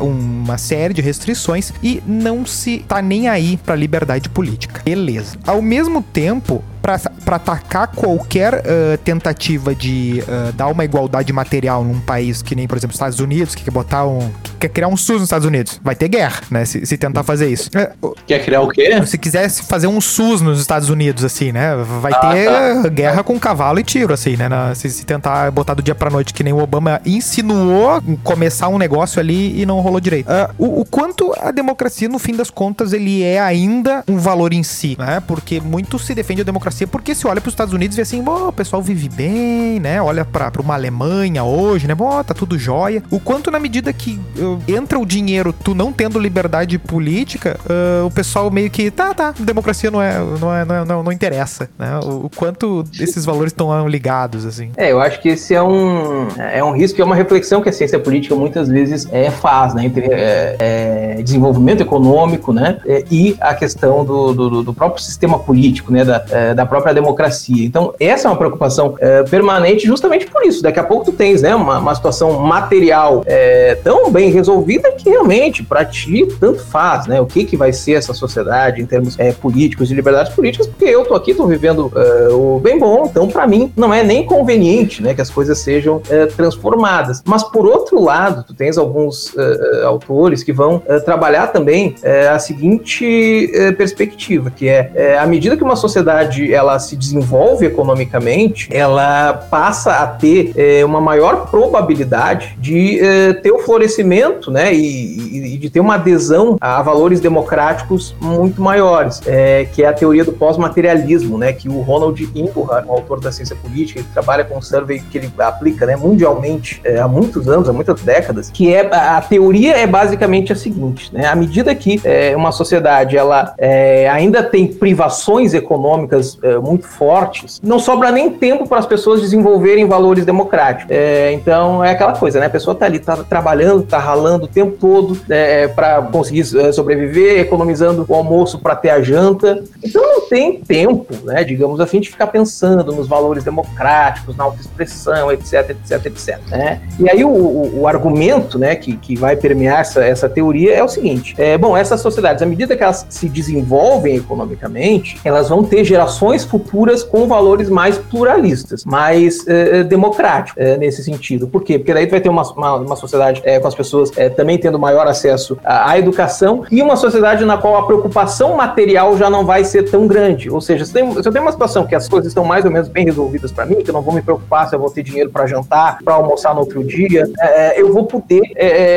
uma série de restrições e não se tá nem aí pra liberdade política. Beleza. Ao mesmo tempo, pra, pra atacar qualquer uh, tentativa de uh, dar uma igualdade material num país que nem, por exemplo, Estados Unidos, que quer botar um. que quer criar um SUS nos Estados Unidos. Vai ter guerra, né? Se, se tentar fazer isso. É, Quer criar o quê? se quisesse fazer um SUS nos Estados Unidos, assim, né? Vai Ah, ter tá. guerra com cavalo e tiro, assim, né? Na- se, se tentar botar do dia pra noite, que nem o Obama insinuou começar um negócio ali e não rolou direito. Ah, o, o quanto a democracia, no fim das contas, ele é ainda um valor em si, né? Porque muito se defende a democracia porque se olha pros Estados Unidos e vê assim, o pessoal vive bem, né? Olha pra uma Alemanha hoje, né? Bom, tá tudo jóia. O quanto na medida que uh, entra o dinheiro, tu não tendo liberdade política, uh, o pessoal meio que, tá, tá, democracia não é, não é, não, é- não, não interessa, né? O, o quanto esses valores estão ligados, assim. É, eu acho que esse é um, é um risco, é uma reflexão que a ciência política muitas vezes é, faz, né, entre é, é, desenvolvimento econômico, né, é, e a questão do, do, do próprio sistema político, né, da, é, da própria democracia. Então, essa é uma preocupação é, permanente justamente por isso. Daqui a pouco tu tens, né, uma, uma situação material é, tão bem resolvida que realmente, para ti, tanto faz, né, o que que vai ser essa sociedade em termos é, políticos e liberdades políticas, porque eu tô aqui, tô vivendo é, o bem bom, então para mim não é nem conveniente, né, que as coisas sejam é, transformadas. Mas por outro lado, tu tens alguns é, autores que vão trabalhar também a seguinte perspectiva, que é, é à medida que uma sociedade ela se desenvolve economicamente, ela passa a ter é, uma maior probabilidade de é, ter o florescimento, né, e, e- de ter uma adesão a valores democráticos muito maiores, é, que é a teoria do pós-materialismo, né, que o Ronald Inglehart, um autor da ciência política, ele trabalha com um survey que ele aplica, né, mundialmente é, há muitos anos, há muitas décadas, que é a, a teoria é basicamente a seguinte, né, à medida que é, uma sociedade ela é, ainda tem privações econômicas é, muito fortes, não sobra nem tempo para as pessoas desenvolverem valores democráticos. É, então é aquela coisa, né? A pessoa tá ali, tá trabalhando, tá ralando o tempo todo é, para conseguir é, sobreviver, economizando o almoço para ter a janta. Então não tem tempo, né? Digamos assim, de ficar pensando nos valores democráticos, na autoexpressão, etc, etc, etc. Né? E aí o, o- o argumento, né, que, que vai permear essa, essa teoria é o seguinte: é, bom, essas sociedades, à medida que elas se desenvolvem economicamente, elas vão ter gerações futuras com valores mais pluralistas, mais eh, eh, democráticos eh, nesse sentido. Por quê? Porque daí vai ter uma, uma, uma sociedade eh, com as pessoas também tendo maior acesso à, à educação e uma sociedade na qual a preocupação material já não vai ser tão grande. Ou seja, se, tem, se eu tenho uma situação que as coisas estão mais ou menos bem resolvidas para mim, que eu não vou me preocupar se eu vou ter dinheiro para jantar, para almoçar no outro dia, eu vou poder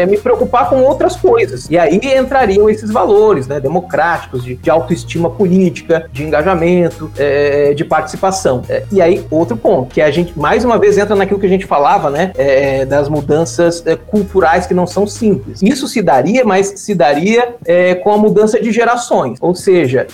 me preocupar com outras coisas. E aí entrariam esses valores né, democráticos, de, de autoestima política, de engajamento, eh, de participação. Eh, e aí, outro ponto, que a gente mais uma vez entra naquilo que a gente falava, né, eh, das mudanças eh, culturais que não são simples. Isso se daria, mas se daria com a mudança de gerações. Ou seja,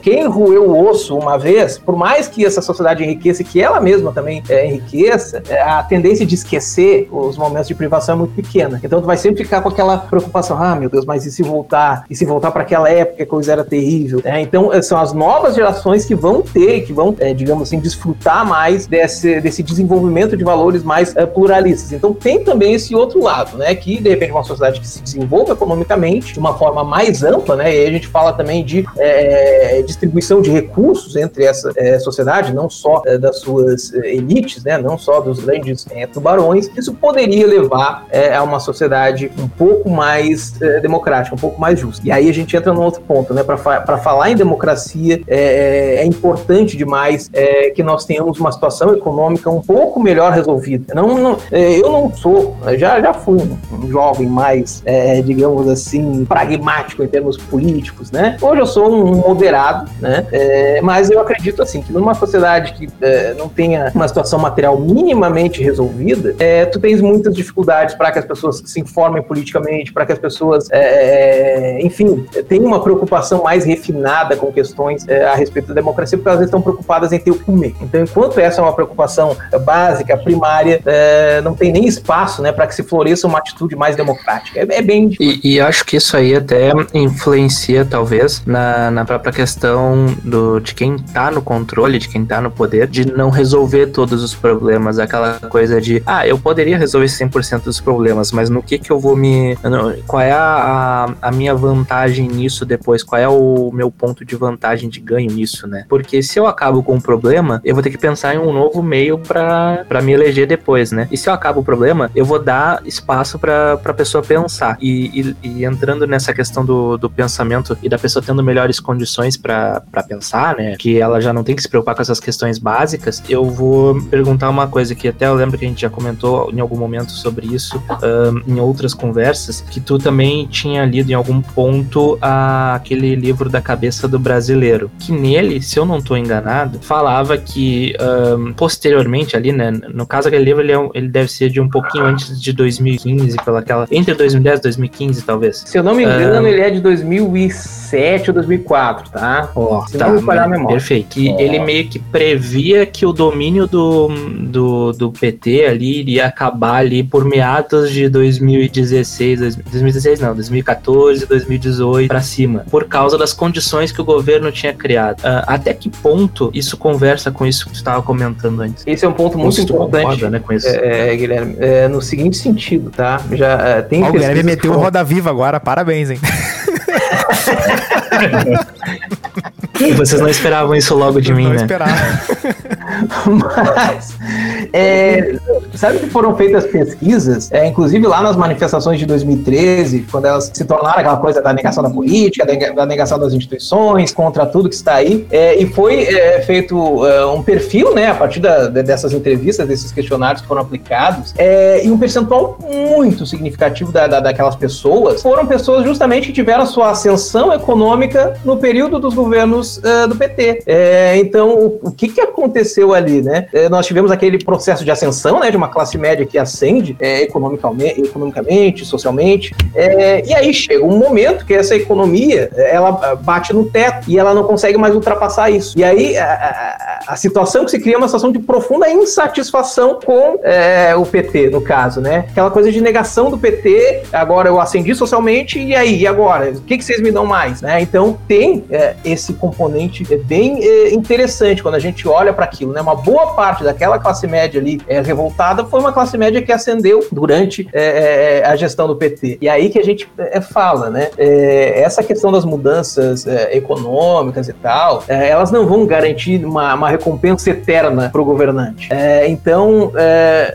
quem roeu o osso uma vez, por mais que essa sociedade enriqueça, que ela mesma também enriqueça, a tendência de esquecer os momentos de privação é muito pequena. Então tu vai sempre ficar com aquela preocupação, ah, meu Deus, mas e se voltar? E se voltar para aquela época a coisa era terrível? então são as novas gerações que vão ter, que vão, eh, digamos assim, desfrutar mais desse, desse desenvolvimento de valores mais eh, pluralistas. Então tem também esse outro lado, né? Que de repente uma sociedade que se desenvolve economicamente de uma forma mais ampla, né? E a gente fala também de eh, distribuição de recursos entre essa eh, sociedade, não só eh, das suas eh, elites, né? Não só dos grandes tubarões. Isso poderia levar a uma sociedade um pouco mais democrática, um pouco mais justa. E aí a gente entra num outro ponto, né? Para fa falar em democracia é, é importante demais é, que nós tenhamos uma situação econômica um pouco melhor resolvida. Não, não, é, eu não sou, já, já fui um, jovem mais, é, digamos assim, pragmático em termos políticos, né? Hoje eu sou um moderado, né? É, mas eu acredito assim que numa sociedade que é, não tenha uma situação material minimamente resolvida, é, tu tens muitas dificuldades para que as pessoas se informem politicamente, para que as pessoas, enfim, tenham uma preocupação mais refinada com questões a respeito da democracia, porque elas estão preocupadas em ter o comer. Então, enquanto essa é uma preocupação básica, primária, é, não tem nem espaço né, para que se floresça uma atitude mais democrática. É, é bem E, e acho que isso aí até influencia, talvez, na, na própria questão do, de quem tá no controle, de quem tá no poder, de não resolver todos os problemas. Aquela coisa de, ah, eu poderia resolver 100% dos problemas, mas no que que eu vou me. Qual é a, a, a minha vantagem nisso depois? Qual é o meu ponto de vantagem de ganho nisso, né? Porque Porque se eu acabo com um problema, eu vou ter que pensar em um novo meio para me eleger depois, né? E se eu acabo o problema, eu vou dar espaço para a pessoa pensar. E, e, e, entrando nessa questão do, do pensamento e da pessoa tendo melhores condições para pensar, né? Que ela já não tem que se preocupar com essas questões básicas, eu vou perguntar uma coisa que até eu lembro que a gente já comentou em algum momento sobre isso um, em outras conversas, que tu também tinha lido em algum ponto a, aquele livro da cabeça do brasileiro, que nele, se eu não estou enganado, falava que um, posteriormente ali, né, no caso aquele livro ele, é, ele deve ser de um pouquinho antes de 2015, pelaquela entre 2010 e 2015 talvez. Se eu não me engano, um, ele é de 2007 ou 2004, tá? Ó, se tá, não me falhar a memória. Perfeito. Que oh. ele meio que previa que o domínio do, do, do PT ali iria acabar ali por meados de 2016, 2016 não, 2014, 2018 para cima, por causa das condições que o governo tinha criado. Uh, até que ponto isso conversa com isso que tu estava comentando antes? Esse é um ponto muito importante, concorda, né, com isso. É, é, Guilherme, é, no seguinte sentido, tá? Já é, tem. Ó, o Guilherme meteu o Roda Viva agora, parabéns, hein? E vocês não esperavam isso logo de mim, não né? Esperava. Mas, <laughs> <laughs> é, sabe que foram feitas pesquisas, é, inclusive lá nas manifestações de 2013, quando elas se tornaram aquela coisa da negação da política, da negação das instituições, contra tudo que está aí, é, e foi é, feito é, um perfil, né, a partir da, dessas entrevistas, desses questionários que foram aplicados, é, e um percentual muito significativo da, da, daquelas pessoas foram pessoas justamente que tiveram sua ascensão econômica no período dos governos uh, do PT. Então, o, o, que, que aconteceu ali, né? Nós tivemos aquele processo de ascensão, né, de uma classe média que ascende é, economicamente, economicamente, socialmente, é, e aí chega um momento que essa economia, ela bate no teto e ela não consegue mais ultrapassar isso. E aí a, a, a situação que se cria é uma situação de profunda insatisfação com é, o PT, no caso, né? Aquela coisa de negação do PT, agora eu ascendi socialmente, e aí, e agora? O que, que vocês me dão mais? Né? Então tem é, esse componente é bem é, interessante quando a gente olha para aquilo, né? Uma boa parte daquela classe média ali é, revoltada foi uma classe média que ascendeu durante é, é a gestão do PT. E aí que a gente é, fala, né? É, essa questão das mudanças econômicas e tal, elas não vão garantir uma, uma recompensa eterna para o governante. então,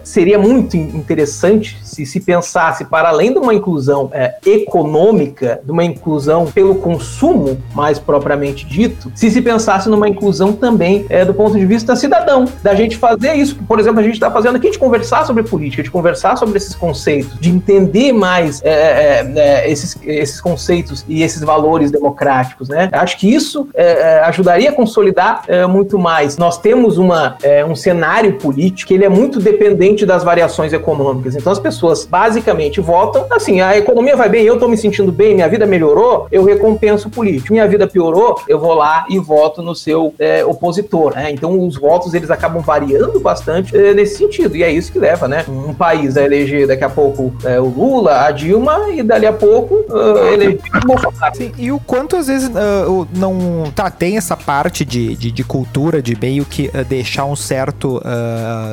seria muito interessante se se pensasse para além de uma inclusão econômica, de uma inclusão pelo consumo mais propriamente dito, se se pensasse numa inclusão também é, do ponto de vista cidadão, da gente fazer isso, por exemplo, a gente está fazendo aqui, de conversar sobre política, de conversar sobre esses conceitos, de entender mais é, é, é esses, esses conceitos e esses valores democráticos, né? Acho que isso é, é, ajudaria a consolidar muito mais. Nós temos uma, um cenário político que ele é muito dependente das variações econômicas. Então as pessoas basicamente votam assim, a economia vai bem, eu estou me sentindo bem, minha vida melhorou, eu recompenso o político. Minha vida piorou, eu vou lá e voto no seu é, opositor. Né? Então os votos eles acabam variando bastante é, nesse sentido. E é isso que leva, né? Um país a eleger daqui a pouco é, o Lula, a Dilma e dali a pouco uh, eleger o Bolsonaro. Sim, e o quanto às vezes uh, não. Tá, tem essa parte de, de, de cultura, de meio que uh, deixar um certo.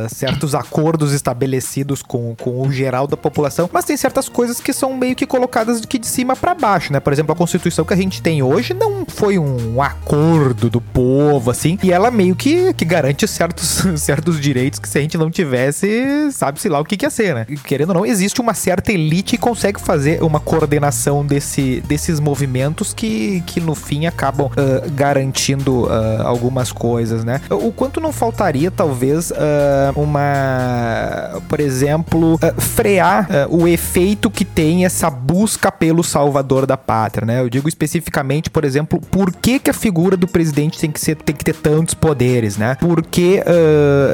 certos acordos estabelecidos com, com o geral da população, mas tem certas coisas que são meio que colocadas aqui de cima para baixo, né? Por exemplo, a Constituição que a gente tem hoje não foi um acordo do povo, assim, e ela meio que, que garante certos, <laughs> certos direitos que se a gente não tivesse, sabe-se lá o que, que ia ser, né? Querendo ou não, existe uma certa elite que consegue fazer uma coordenação desse, desses movimentos que, que no fim acabam uh, garantindo uh, algumas coisas, né? O quanto não faltaria, talvez, uh, uma, por exemplo, frear o efeito que tem essa busca pelo salvador da pátria, né? Eu digo especificamente, por exemplo, por que, que a figura do presidente tem que, ser, tem que ter tantos poderes, né? Por que,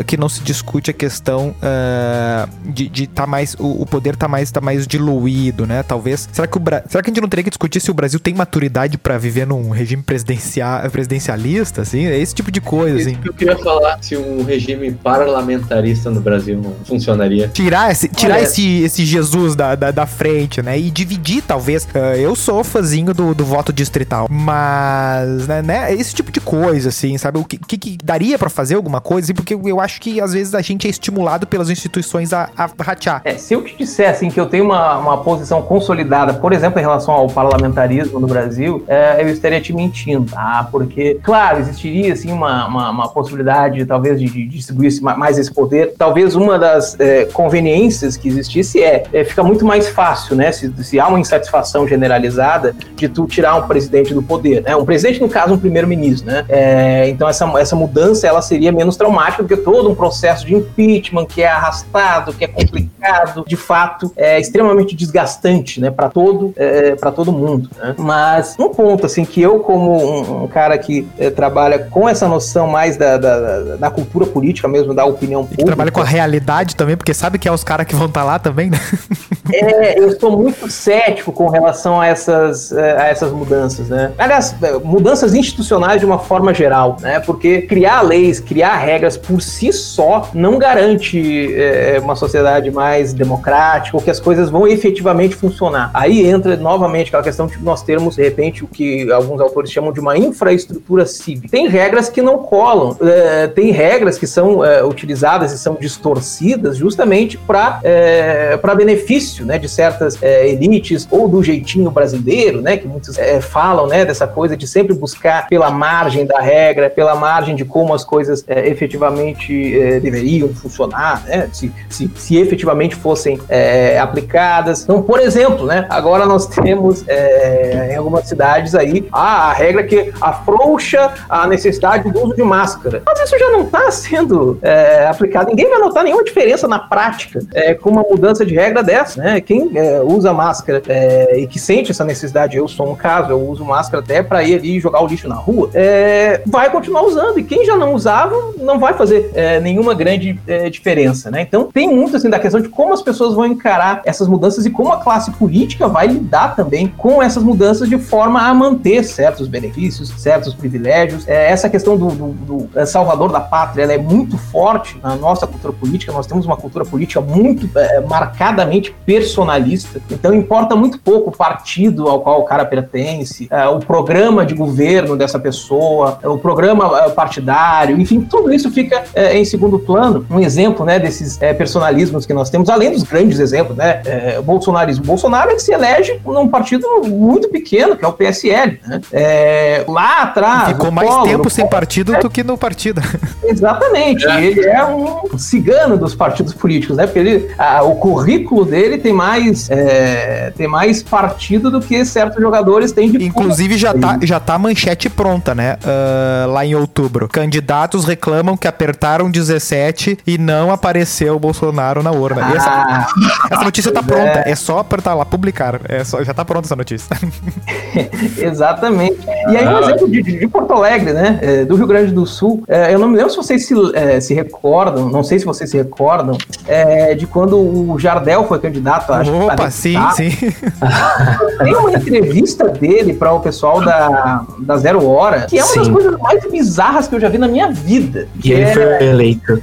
que não se discute a questão uh, de, de tá mais. O, o, poder tá mais, tá mais diluído, né? Talvez. Será que, o Bra... Será que a gente não teria que discutir se o Brasil tem maturidade para viver num regime presidencial, presidencialista, assim? É esse tipo de coisa. poderzinho. Eu queria falar se um regime parlamentarista no Brasil não funcionaria. Tirar esse, tirar Olha- esse, esse Jesus da, da, da frente, né? E dividir, talvez. Ah, eu sou fãzinho do, do voto distrital. Mas, né, né? Esse tipo de coisa, assim, sabe? O que, que, que daria pra fazer alguma coisa? assim, Porque eu acho que às vezes a gente é estimulado pelas instituições a, a ratear. É, se eu te disser assim, que eu tenho uma, uma posição consolidada, por exemplo, em relação ao parlamentarismo no Brasil, é, eu estaria te mentindo, tá? Porque, claro, existiria assim, uma, uma, uma possibilidade, talvez, de, de distribuir mais esse poder. Talvez uma das é, conveniências que existisse é, é fica muito mais fácil, né? Se, se há uma insatisfação generalizada de tu tirar um presidente do poder, né? Um presidente, no caso, um primeiro-ministro, né? É, então essa, essa mudança ela seria menos traumática do que todo um processo de impeachment que é arrastado, que é complicado, de fato, é extremamente desgastante, né? Para todo, é, para todo mundo. Né? Mas um ponto assim que eu como um, um cara que é, trabalha com essa noção mais da, da, da- cultura política mesmo, da opinião E pública, trabalha com a realidade também, porque sabe que é os caras que vão estar lá também, né? <laughs> É, eu sou muito cético com relação a essas, eh, a essas mudanças, né? Aliás, eh, mudanças institucionais de uma forma geral, né? Porque criar leis, criar regras por si só não garante eh, uma sociedade mais democrática ou que as coisas vão efetivamente funcionar. Aí entra novamente aquela questão de nós termos, de repente, o que alguns autores chamam de uma infraestrutura cívica. Tem regras que não colam, eh, tem regras que são eh, utilizadas e são distorcidas justamente para para benefício né, de certas eh, elites ou do jeitinho brasileiro, né, que muitos eh, falam né, dessa coisa de sempre buscar pela margem da regra, pela margem de como as coisas eh, efetivamente eh, deveriam funcionar, né, se, se, se efetivamente fossem eh, aplicadas. Então, por exemplo, né, agora nós temos eh, em algumas cidades aí ah, a regra que afrouxa a necessidade do uso de máscara. Mas isso já não está sendo eh, aplicado. Ninguém vai notar nenhuma diferença na prática eh, com uma mudança de regra dessa, né? Quem eh, usa máscara eh, e que sente essa necessidade, eu sou um caso, eu uso máscara até para ir ali jogar o lixo na rua, vai continuar usando. E quem já não usava, não vai fazer nenhuma grande eh, diferença, né? Então tem muito assim da questão de como as pessoas vão encarar essas mudanças e como a classe política vai lidar também com essas mudanças de forma a manter certos benefícios, certos privilégios. Eh, essa questão do, do- do, eh, salvador da pátria ela é muito forte na nossa cultura política. Nós temos uma cultura política muito eh, marcadamente personalista. Então importa muito pouco o partido ao qual o cara pertence, eh, o programa de governo dessa pessoa, eh, o programa partidário, enfim, tudo isso fica em segundo plano. Um exemplo, né, desses eh, personalismos que nós temos, além dos grandes exemplos, né, eh, o bolsonarismo. O Bolsonaro ele se elege num partido muito pequeno, que é o PSL, né? Eh, lá atrás. Ficou mais Collor, tempo sem partido do que no partido. <laughs> Exatamente. É. Ele é um cigano dos partidos políticos, né? Porque ele, a- o currículo dele tem mais, é, tem mais partido do que certos jogadores têm de Inclusive já tá, já tá a manchete pronta, né? Ah, lá em outubro. Candidatos reclamam que apertaram 17 e não apareceu o Bolsonaro na urna. E essa, Ah, essa notícia tá pois é. pronta. É. só apertar lá, publicar. É só, já tá pronta essa notícia. <laughs> exatamente. E aí um exemplo de, de- Porto Alegre, né? é, do Rio Grande do Sul. é, eu não me lembro se vocês se, é, se recordam, não sei se vocês se recordam, é, de quando o Jardel foi candidato. acho que Opa, sim, deputado. sim. <laughs> Tem uma entrevista dele para o pessoal da, da Zero Hora, que é uma das Sim. coisas mais bizarras que eu já vi na minha vida. E Que ele é, foi eleito.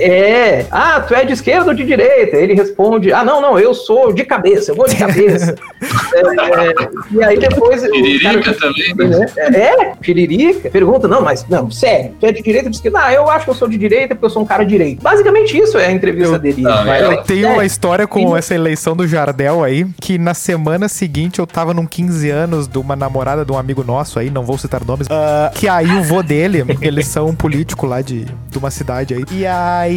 é, ah, tu é de esquerda ou de direita? Ele responde, ah, não, não, eu sou de cabeça, eu vou de cabeça. <laughs> É, e aí depois. cara- também, né? É, Tiririca. Pergunta, não, mas, não, sério, tu é de direita ou de esquerda? Ah, eu acho que eu sou de direita porque eu sou um cara direito. Basicamente isso é a entrevista Eu- dele. Não, Vai- eu Eu tenho é, uma história com essa eleição do Jardel aí, que na semana seguinte eu tava num 15 anos de uma namorada de um amigo nosso aí, não vou citar nomes, ah, que aí o vô dele, eles são um político lá de, de uma cidade aí, e aí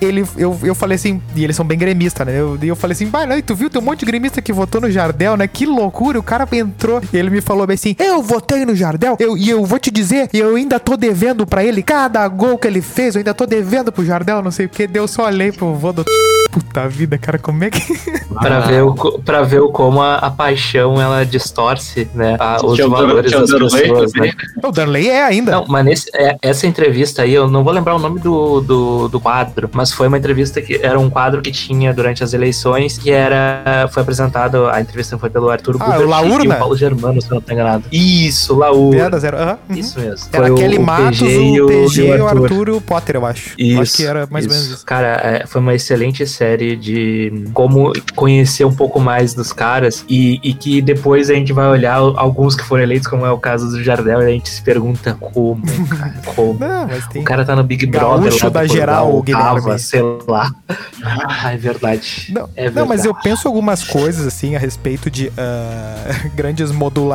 ele, eu, eu falei assim, e eles são bem gremistas, né, eu, e eu falei assim, vai, não, e tu viu, tem um monte de gremista que votou no Jardel, né, que loucura, o cara entrou, e ele me falou bem assim, eu votei no Jardel, eu, e eu vou te dizer, eu ainda tô devendo pra ele, cada gol que ele fez, eu ainda tô devendo pro Jardel, não sei o que, deu só olhei pro vô do <laughs> Puta vida, cara, como é que. <laughs> Pra, ver o, pra ver o como a, a paixão ela distorce né, a- os Dan- valores das Danley pessoas. Né? O Danley é ainda. Não, mas nesse, é- essa entrevista aí, eu não vou lembrar o nome do, do, do quadro, mas foi uma entrevista que era um quadro que tinha durante as eleições que era foi apresentado, a entrevista foi pelo Arthur Ah, o Laurna? e o Paulo Germano, se eu não tô enganado. Isso, Laurna. Piada zero. Uhum. Isso mesmo. Era Foi Kelly o Matos, PG o o, PG, e o Arthur e o Potter, eu acho. Isso, acho que era mais ou menos isso. Cara, é, foi uma excelente série de como conhecer um pouco mais dos caras e, e que depois a gente vai olhar alguns que foram eleitos, como é o caso do Jardel, e a gente se pergunta como, <laughs> cara, como. Não. O cara tá no Big Brother Gaúcho da Portugal, o tava, Guilherme. sei lá. Ah, é verdade. Não, É não, mas eu verdade. penso algumas coisas assim a respeito de ah, <laughs> grandes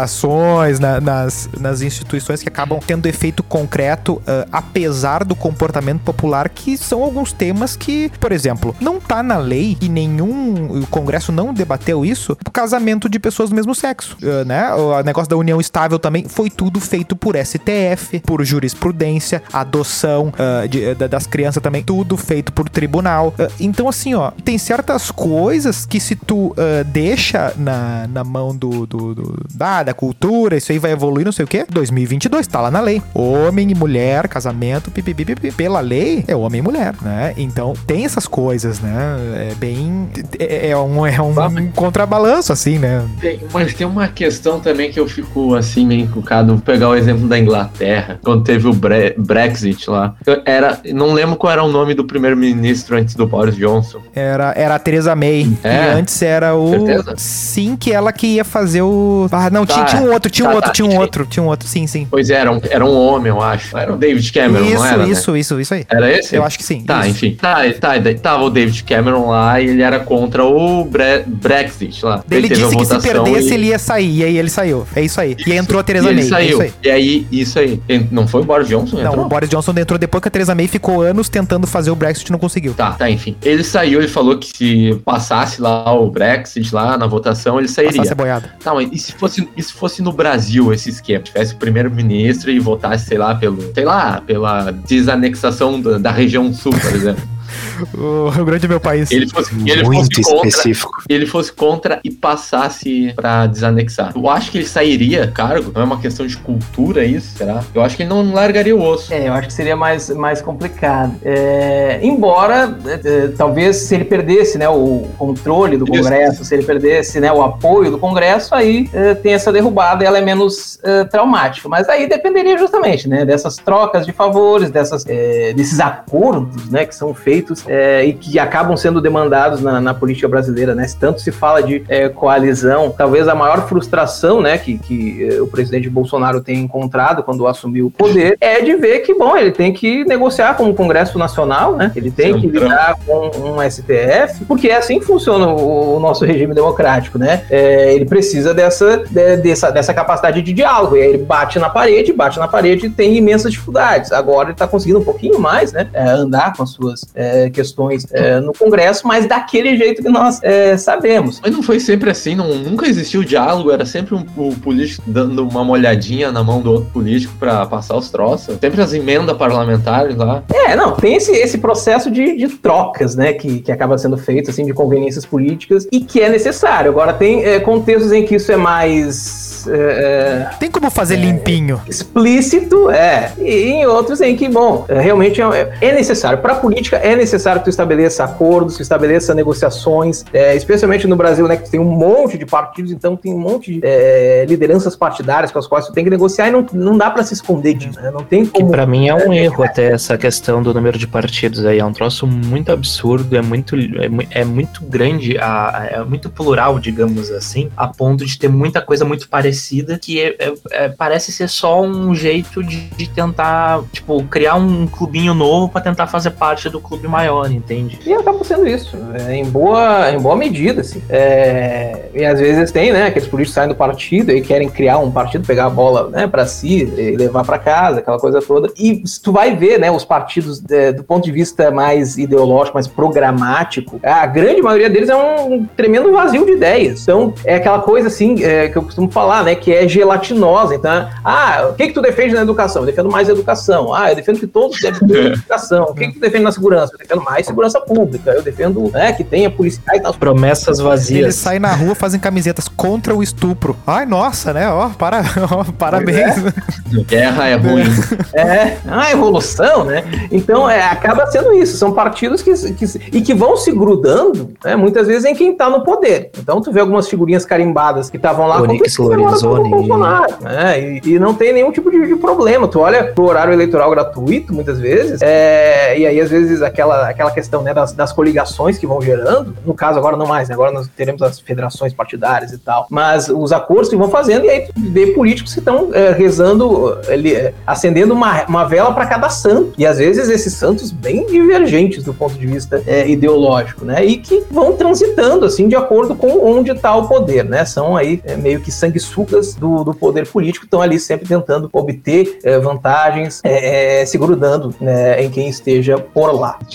modulações na- nas, nas instituições que acabam tendo efeito concreto, ah, apesar do comportamento popular, que são alguns temas que, por exemplo, não tá na lei e nenhum. O Congresso não debateu isso, o casamento de pessoas do mesmo sexo. ah, né? O negócio da união estável também foi tudo feito por STF, por jurisprudência, adoção ah, de- da- das crianças também, tudo feito por tribunal. Ah, então, assim, ó, tem certas coisas que se tu ah, deixa na, na mão do, do, do- da, da cultura, isso aí vai evoluir, não sei o quê. 2022, tá lá na lei. Homem e mulher, casamento, pipipi, pela lei, é homem e mulher, né? Então, tem essas coisas, né? É bem... É, é um, é um contrabalanço, assim, né? Tem- mas tem uma questão também que eu fico assim meio encucado. Vou pegar o exemplo da Inglaterra, quando teve o Bre- Brexit lá. Eu Era, não lembro qual era o nome do primeiro-ministro antes do Boris Johnson. Era, era a Teresa May. É? E antes era o. Certeza? Sim, que ela que ia fazer o. Ah, não, tinha, Tá, tinha um outro, tinha um tá, outro, tá, tinha um outro, tinha um outro. Sim, sim. Pois é, era um, era um homem, eu acho. Era o David Cameron, isso, não era? né? isso, isso, isso aí. Era esse? Eu acho que sim. Tá, isso. enfim. Tá, tá, tava o David Cameron lá e ele era contra o Bre- Brexit lá. Ele a disse que se perdesse, e- ele ia sair. E aí ele saiu. É isso aí. E aí entrou a Teresa e ele May. É saiu. isso aí. E aí, isso aí. Não foi o Boris Johnson? Não, entrou? o Boris Johnson entrou depois que a Teresa May ficou anos tentando fazer o Brexit não conseguiu. Tá, tá, enfim. Ele saiu e falou que se passasse lá o Brexit lá na votação, ele sairia. Passar a boiada. Tá, mas e se fosse, e se fosse no Brasil esse esquema? Tivesse o primeiro-ministro e votasse, sei lá, pelo. Sei lá, pela desanexação da, da região sul, por exemplo. O Rio Grande é meu país. Ele fosse, ele Muito fosse contra. específico. e ele fosse contra e passasse pra desanexar. Eu acho que ele sairia do cargo. Não é uma questão de cultura isso, será? Eu acho que ele não largaria o osso. É, eu acho que seria mais, mais complicado. É, embora, é, é, talvez, se ele perdesse né, o controle do Isso. Congresso, se ele perdesse né, o apoio do Congresso, aí é, tem essa derrubada e ela é menos é, traumática. Mas aí dependeria justamente né, dessas trocas de favores, dessas, é, desses acordos né, que são feitos é, e que acabam sendo demandados na, na política brasileira. Né? Se tanto se fala de é, coalizão, talvez a maior frustração né, que, que é, o presidente Bolsonaro tem encontrado quando assumiu o poder é de ver que, bom, ele tem que negociar com o Congresso Nacional, né? Ele tem que Centrão. lidar com um STF, porque é assim que funciona o, o nosso regime democrático, né? É, ele precisa dessa, de- dessa, dessa capacidade de diálogo. E aí ele bate na parede, bate na parede e tem imensas dificuldades. Agora ele está conseguindo um pouquinho mais, né? é, andar com as suas é, questões é, no Congresso, mas daquele jeito que nós é, sabemos. Mas não foi sempre assim, não, nunca existiu diálogo, era sempre um, o político dando uma molhadinha na mão do outro político pra passar os troços. Sempre as emendas parlamentares lá. É, não, tem esse, esse processo de, de trocas, né, que, que acaba sendo feito, assim, de conveniências políticas e que é necessário. Agora, tem é, contextos em que isso é mais é, Tem como fazer limpinho. é, explícito, é, e em outros em que, bom, é, realmente é, é necessário. Para a política, é necessário que tu estabeleça acordos, que tu estabeleça negociações, é, especialmente no Brasil, né, que tem um monte de partidos, então tem um monte de é, lideranças partidárias com as quais tu tem que negociar e não, não dá para se esconder disso, né, não tem Que como... pra mim é um erro até essa questão do número de partidos aí. É um troço muito absurdo, é muito, é, é muito grande, a, é muito plural, digamos assim, a ponto de ter muita coisa muito parecida que é- é- é- parece ser só um jeito de, de tentar, tipo, criar um clubinho novo pra tentar fazer parte do clube maior, entende? E acaba sendo isso, é, em, boa, em boa medida, assim. É, e às vezes tem, né, aqueles políticos saem do partido e querem criar um partido, pegar a bola, né, pra si levar pra casa, aquela coisa toda. E tu vai ver, né, os partidos é, do ponto de vista mais ideológico, mais programático, a grande maioria deles é um tremendo vazio de ideias. Então, é aquela coisa, assim, é, que eu costumo falar, né, que é gelatinosa. Então, ah, o que que tu defende na educação? Eu defendo mais educação. Ah, eu defendo que todos devem ter <laughs> educação. O que que tu defende na segurança? Eu defendo mais segurança pública. Eu defendo, né, que tenha policiais e tal. Promessas Eles vazias. saem na rua, fazem camisetas contra o estupro. Ai, nossa, né? Ó, para, <laughs> ó, parabéns. Guerra é ruim. É, a evolução, né? Então, é, acaba sendo isso. São partidos que, que e que vão se grudando, né, muitas vezes em quem tá no poder. Então, tu vê algumas figurinhas carimbadas que estavam lá Onyx contra- o Bolsonaro, né? E, e não tem nenhum tipo de, de problema. Tu olha pro horário eleitoral gratuito, muitas vezes, é, e aí, às vezes, aquela, aquela questão né, das, das coligações que vão gerando, no caso, agora não mais, né? Agora nós teremos as federações partidárias e tal, mas os acordos que vão fazendo, e aí tu vê políticos que estão é, rezando, ele, é, acendendo uma, uma vela para cada santo, e às vezes esses santos bem divergentes do ponto de vista é, ideológico, né? E que vão transitando, assim, de acordo com onde está o poder, né? São aí é, meio que sanguessugas do, do poder político, estão ali sempre tentando obter é, vantagens, é, se grudando né, em quem esteja por lá. <laughs>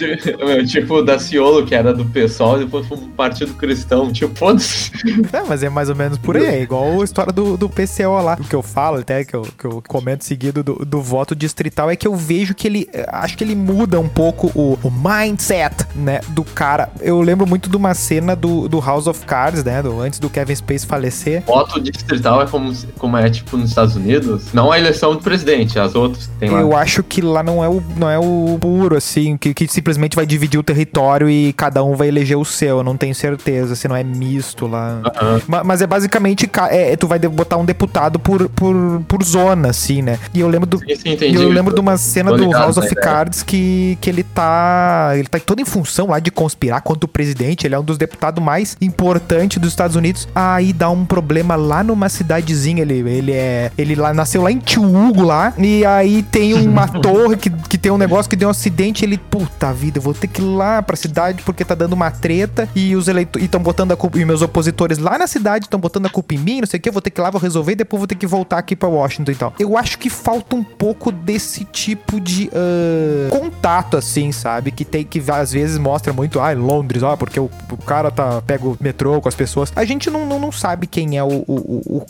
tipo o Daciolo, que era do PSOL, e depois foi um partido cristão. Tipo, foda-se. É, mas é mais ou menos por aí. É igual a história do, do PCO lá. O que eu falo, até que eu, que eu comento seguido do, do voto distrital, é que eu vejo que ele. Acho que ele muda um pouco o, o mindset, né, do cara. Eu lembro muito de uma cena do, do House of Cards, né? Do, antes do Kevin Space falecer. Voto distrital é como, como é, tipo, nos Estados Unidos. Não a eleição do presidente, as outras que tem lá. Eu acho que lá não é o, não é o puro, assim, que, que simplesmente vai dividir o território e cada um vai eleger o seu. Eu não tenho certeza se não é misto lá. Aham. Ma- Mas é basicamente, ca- é, é, tu vai botar um deputado por, por, por zona, assim, né? E eu lembro do. Sim, sim, entendi. eu lembro de uma cena Tô do ligado House of ideia. Cards que, que ele tá. Ele tá todo em função lá de conspirar contra o presidente. Ele é um dos deputados mais importantes dos Estados Unidos. Aí dá um problema lá numa cidadezinha. Ele, ele é. Ele lá nasceu lá em Tio Hugo lá. E aí tem uma <laughs> torre que, que tem um negócio que deu um acidente. Ele, puta vida, eu vou ter que ir lá pra cidade porque tá dando uma treta. E os eleitores estão botando a culpa. E meus opositores lá na cidade estão botando a culpa em mim, não sei o que. Eu vou ter que ir lá, vou resolver. E depois vou ter que voltar aqui pra Washington e tal. Eu acho que falta um pouco desse tipo de ah, contato, assim, sabe? Que tem que às vezes mostra muito, ah, em Londres, ó, porque o, o cara tá pega o metrô com as pessoas. A gente não, não, não sabe quem é o, o, o-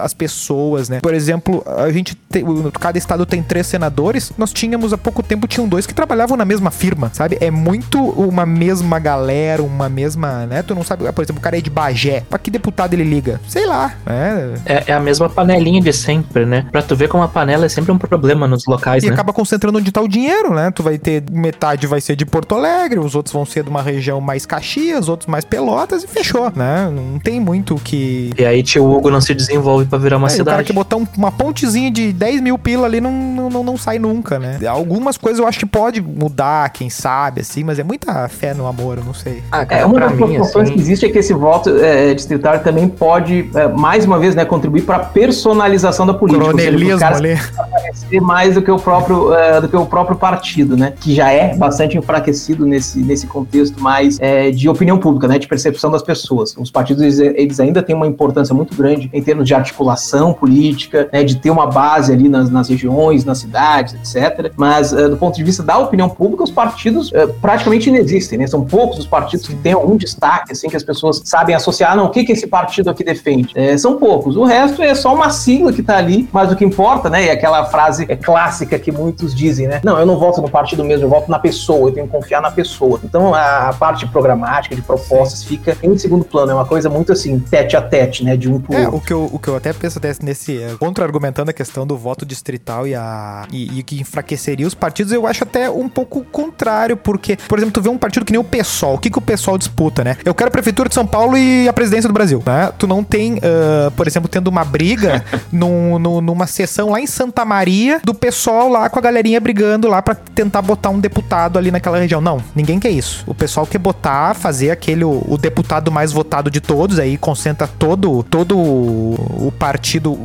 as pessoas, né? Por exemplo, a gente tem, cada estado tem três senadores. Nós tínhamos há pouco tempo tinham dois que trabalhavam na mesma firma, sabe? É muito uma mesma galera, uma mesma, né? Tu não sabe, por exemplo, o cara é de Bagé. Pra que deputado ele liga? Sei lá, né? É, é a mesma panelinha de sempre, né? Pra tu ver como a panela é sempre um problema nos locais, E né? acaba concentrando onde tá o dinheiro, né? Tu vai ter metade vai ser de Porto Alegre, os outros vão ser de uma região mais Caxias, outros mais Pelotas e fechou, né? Não tem muito o que. E aí tio Hugo não se desenvolve pra virar uma É, o cara cidade. que botar um- uma pontezinha de 10 mil pila ali não, não, não, não sai nunca, né? Algumas coisas eu acho que pode mudar, quem sabe, assim, mas é muita fé no amor, eu não sei. Ah, É, cara, uma pra das preocupações assim, que existe é que esse voto é, distritário também pode, é, mais uma vez, né, contribuir para a personalização da política. ou seja, ali. <laughs> aparecer mais do que o próprio é, do que o próprio partido, né? Que já é bastante enfraquecido nesse, nesse contexto mais é, de opinião pública, né? De percepção das pessoas. Os partidos eles, eles ainda têm uma importância muito grande em termos de articulação política, né? De ter uma base ali nas, nas regiões, nas cidades, etc. Mas é, do ponto de vista da opinião pública, os partidos é, praticamente inexistem, né? São poucos os partidos que têm algum destaque, assim, que as pessoas sabem associar. Não, o que, que esse partido aqui defende? É, são poucos. O resto é só uma sigla que tá ali, mas o que importa, né? E aquela frase é clássica que muitos dizem, né? Não, eu não voto no partido mesmo, eu voto na pessoa, eu tenho que confiar na pessoa. Então a parte programática, de propostas, fica em segundo plano. É uma coisa muito assim, tete a tete, né? De um pro É, outro. o que, eu, o que eu até penso desse- nesse. é, Contra-argumentando a questão do voto distrital e a. E, e que enfraqueceria os partidos, eu acho até um pouco contrário, porque, por exemplo, tu vê um partido que nem o PSOL. O que, que o PSOL disputa, né? Eu quero a Prefeitura de São Paulo e a presidência do Brasil, né? Tu não tem, ah, por exemplo, tendo uma briga <laughs> num- num- numa sessão lá em Santa Maria do PSOL lá com a galerinha brigando lá pra tentar botar um deputado ali naquela região. Não, ninguém quer isso. O pessoal quer botar, fazer aquele o, o deputado mais votado de todos, aí concentra todo todo o partido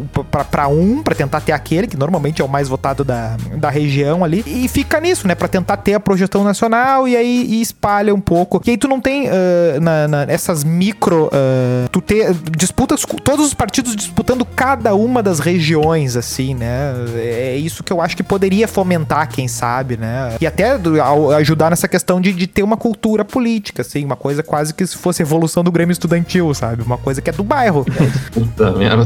pra um, pra tentar ter aquele que normalmente é o mais votado da, da região ali e fica nisso, né, Pra tentar ter a projeção nacional e aí e espalha um pouco. E aí tu não tem ah, na, na- essas micro ah, tu ter disputas todos os partidos disputando cada uma das regiões assim, né? É isso que eu acho que poderia fomentar, quem sabe, né? E até ajudar nessa questão de, de ter uma cultura política, assim, uma coisa quase que se fosse evolução do Grêmio Estudantil, sabe? Uma coisa que é do bairro. Merda.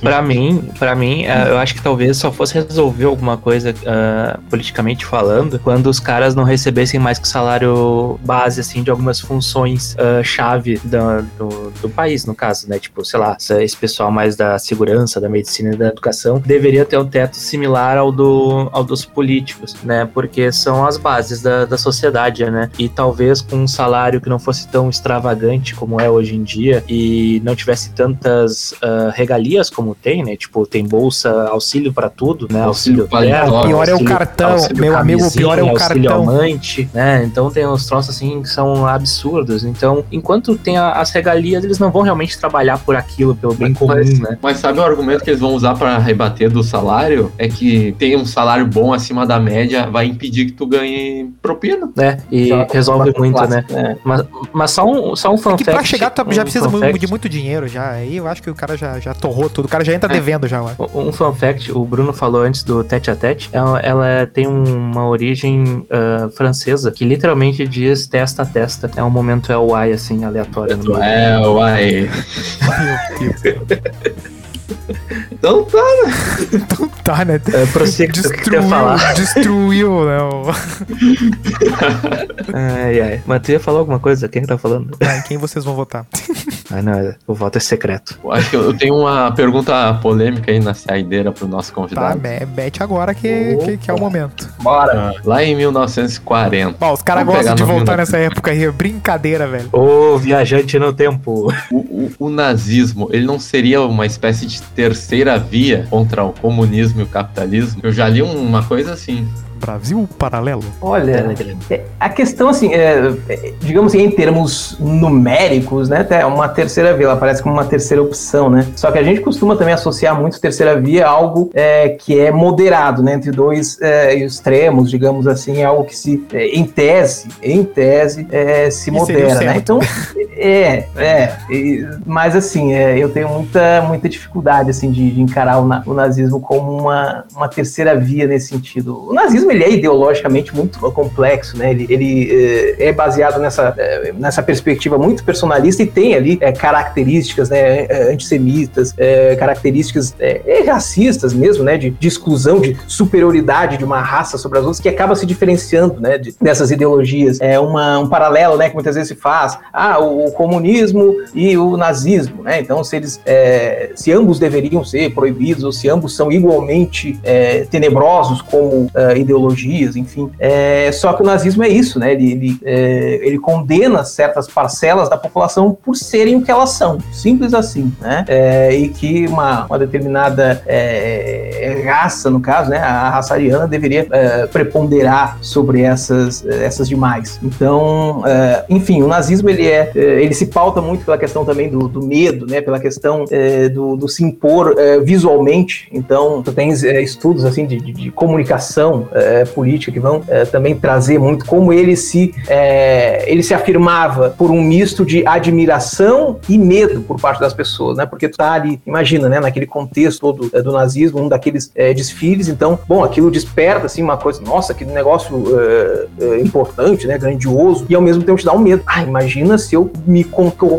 Pra mim, para mim, uh, eu acho que talvez só fosse resolver alguma coisa uh, politicamente falando quando os caras não recebessem mais que o salário base, assim, de algumas funções uh, chave do, do, do, país, no caso, né? Tipo, sei lá, esse pessoal mais da segurança, da medicina e da educação deveria ter um teto similar ao, do, ao dos políticos, né? Porque são as bases da, da sociedade, né? E talvez com um salário que não fosse tão extravagante como é hoje em dia e não tivesse tantas uh, regalias como tem, né? Tipo, tem bolsa, auxílio para tudo, né? Auxílio, auxílio terra, pior é o cartão, meu amigo, o pior é o cartão. Amante, né? Então tem uns troços assim que são absurdos. Então, enquanto tem a, as regalias, eles não vão realmente trabalhar por aquilo, pelo bem comum, mas, né? Mas sabe o argumento que eles vão usar para rebater do salário? É que tem um salário bom acima da média, vai impedir que tu ganhe propina. É, e já, resolve muito, né? É. Mas, mas só um, só um fun é que pra chegar tu já um precisa de muito dinheiro já. Aí eu acho que o cara já, já torrou tudo. O cara já entra é. devendo já. Lá. Um fun fact, o Bruno falou antes do tete a tete, ela, ela tem uma origem uh, francesa que literalmente diz testa a testa. É um momento é o ai, assim, aleatório. É o ai. <laughs> Então tá, né? então tá, né? É, prossiga destruiu, falar. <laughs> Destruiu, né? ai, ai. Mas tu ia falar alguma coisa? Quem tá falando? Ah, quem vocês vão votar? <laughs> Ah, não, o voto é secreto. Eu acho que eu tenho uma pergunta polêmica aí na saideira pro nosso convidado. Tá, mete agora que, que, que, é o momento. Bora! Ah, lá em 1940. Bom, os caras gostam de voltar nessa época aí. Brincadeira, velho. Ô, viajante no tempo. O, o, o nazismo, ele não seria uma espécie de terceira via contra o comunismo e o capitalismo? Eu já li uma coisa assim. Brasil Paralelo? Olha, é, a questão, assim, é, é, digamos assim, em termos numéricos, né, até uma terceira via, ela aparece como uma terceira opção, né? Só que a gente costuma também associar muito terceira via a algo é, que é moderado, né, entre dois é, extremos, digamos assim, é algo que se, é, em tese, em tese, se modera, né? Então, é, é, mas assim, eu tenho muita, muita dificuldade, assim, de, de encarar o, o nazismo como uma, uma terceira via nesse sentido. O nazismo ele é ideologicamente muito complexo, né? Ele, ele é, é baseado nessa, é, nessa perspectiva muito personalista e tem ali é, características né, antissemitas, é, características é, racistas mesmo, né? De, de, exclusão, de superioridade de uma raça sobre as outras, que acaba se diferenciando, né? De, dessas ideologias. É uma, um paralelo, né? Que muitas vezes se faz. Ah, o, o comunismo e o nazismo, né? Então, se eles, se ambos deveriam ser proibidos ou se ambos são igualmente tenebrosos como uh, ideologias enfim. É, só que o nazismo é isso, né? Ele, ele, é, ele, condena certas parcelas da população por serem o que elas são, simples assim, né? É, e que uma, uma determinada é, raça, no caso, né? A raça ariana deveria é, preponderar sobre essas, essas demais. Então, é, enfim, o nazismo ele é, ele se pauta muito pela questão também do, do medo, né? Pela questão do, do, se impor visualmente. Então, tu tens estudos assim de, de, de comunicação é, política que vão é, também trazer muito como ele se é, ele se afirmava por um misto de admiração e medo por parte das pessoas, né? Porque tu tá ali, imagina, né? Naquele contexto todo é, do nazismo, um daqueles é, desfiles, então, bom, aquilo desperta assim uma coisa, nossa, que negócio importante, né? Grandioso e ao mesmo tempo te dá um medo. Ah, imagina se eu me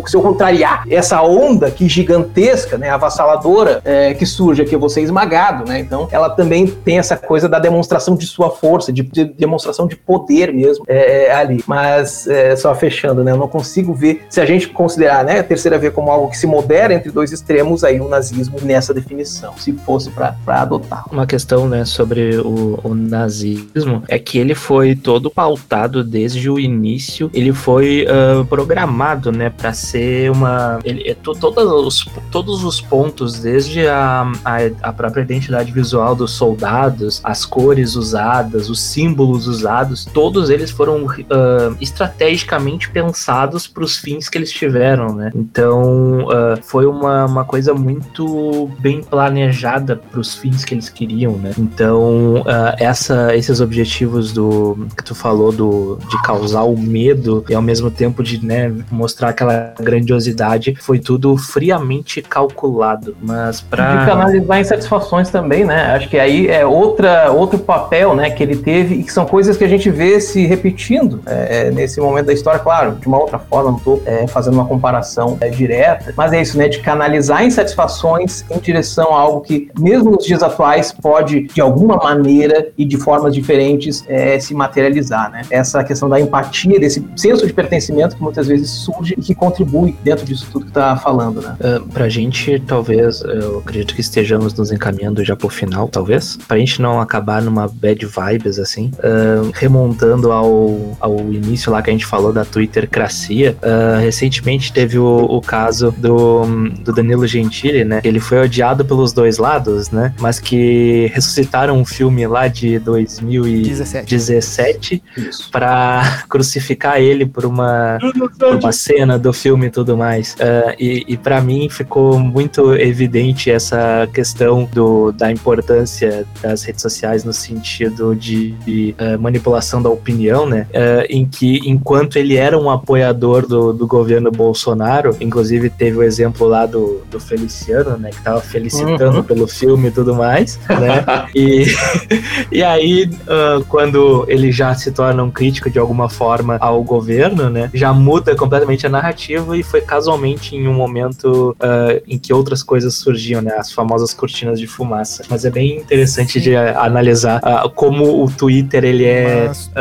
se eu contrariar essa onda que gigantesca, né? Avassaladora que surge aqui, eu vou ser esmagado, né? Então, ela também tem essa coisa da demonstração de sua força, de, de demonstração de poder mesmo é, é, ali. Mas, é, só fechando, né? Eu não consigo ver, se a gente considerar né, a terceira via como algo que se modera entre dois extremos, aí o nazismo nessa definição, se fosse para adotar. Uma questão, né, sobre o, o, nazismo é que ele foi todo pautado desde o início, ele foi uh, programado, né, para ser uma. Ele, todos, os, todos os pontos, desde a, a, a própria identidade visual dos soldados, as cores usadas usadas, os símbolos usados, todos eles foram uh, estrategicamente pensados para os fins que eles tiveram, né? Então uh, foi uma, uma coisa muito bem planejada para os fins que eles queriam, né? Então uh, essa, esses objetivos do que tu falou do de causar o medo e ao mesmo tempo de né, mostrar aquela grandiosidade foi tudo friamente calculado, mas para de canalizar insatisfações também, né? Acho que aí é outra outro papel papel, né, que ele teve e que são coisas que a gente vê se repetindo é, nesse momento da história, claro, de uma outra forma, não estou é, fazendo uma comparação é, direta, mas é isso, né, de canalizar insatisfações em direção a algo que, mesmo nos dias atuais, pode, de alguma maneira e de formas diferentes, é, se materializar, né? Essa questão da empatia, desse senso de pertencimento que muitas vezes surge e que contribui dentro disso tudo que está falando, né? Uh, pra gente, talvez, eu acredito que estejamos nos encaminhando já pro final, talvez, pra gente não acabar numa bad vibes, assim, uh, remontando ao, ao início lá que a gente falou da Twittercracia, uh, recentemente teve o, o caso do, do Danilo Gentili, né? Ele foi odiado pelos dois lados, né? Mas que ressuscitaram um filme lá de 2017 para <laughs> crucificar ele por uma, por uma cena do filme e tudo mais. Uh, e e para mim ficou muito evidente essa questão do, da importância das redes sociais no sentido de, de uh, manipulação da opinião, né? Uh, em que, enquanto ele era um apoiador do, do governo Bolsonaro, inclusive teve o exemplo lá do, do Feliciano, né? Que tava felicitando uhum. pelo filme e tudo mais, né? <laughs> e, <laughs> e aí, uh, quando ele já se torna um crítico de alguma forma ao governo, né? Já muda completamente a narrativa e foi casualmente em um momento uh, em que outras coisas surgiam, né? As famosas cortinas de fumaça. Mas é bem interessante Sim. de uh, analisar uh, como o Twitter ele é mas,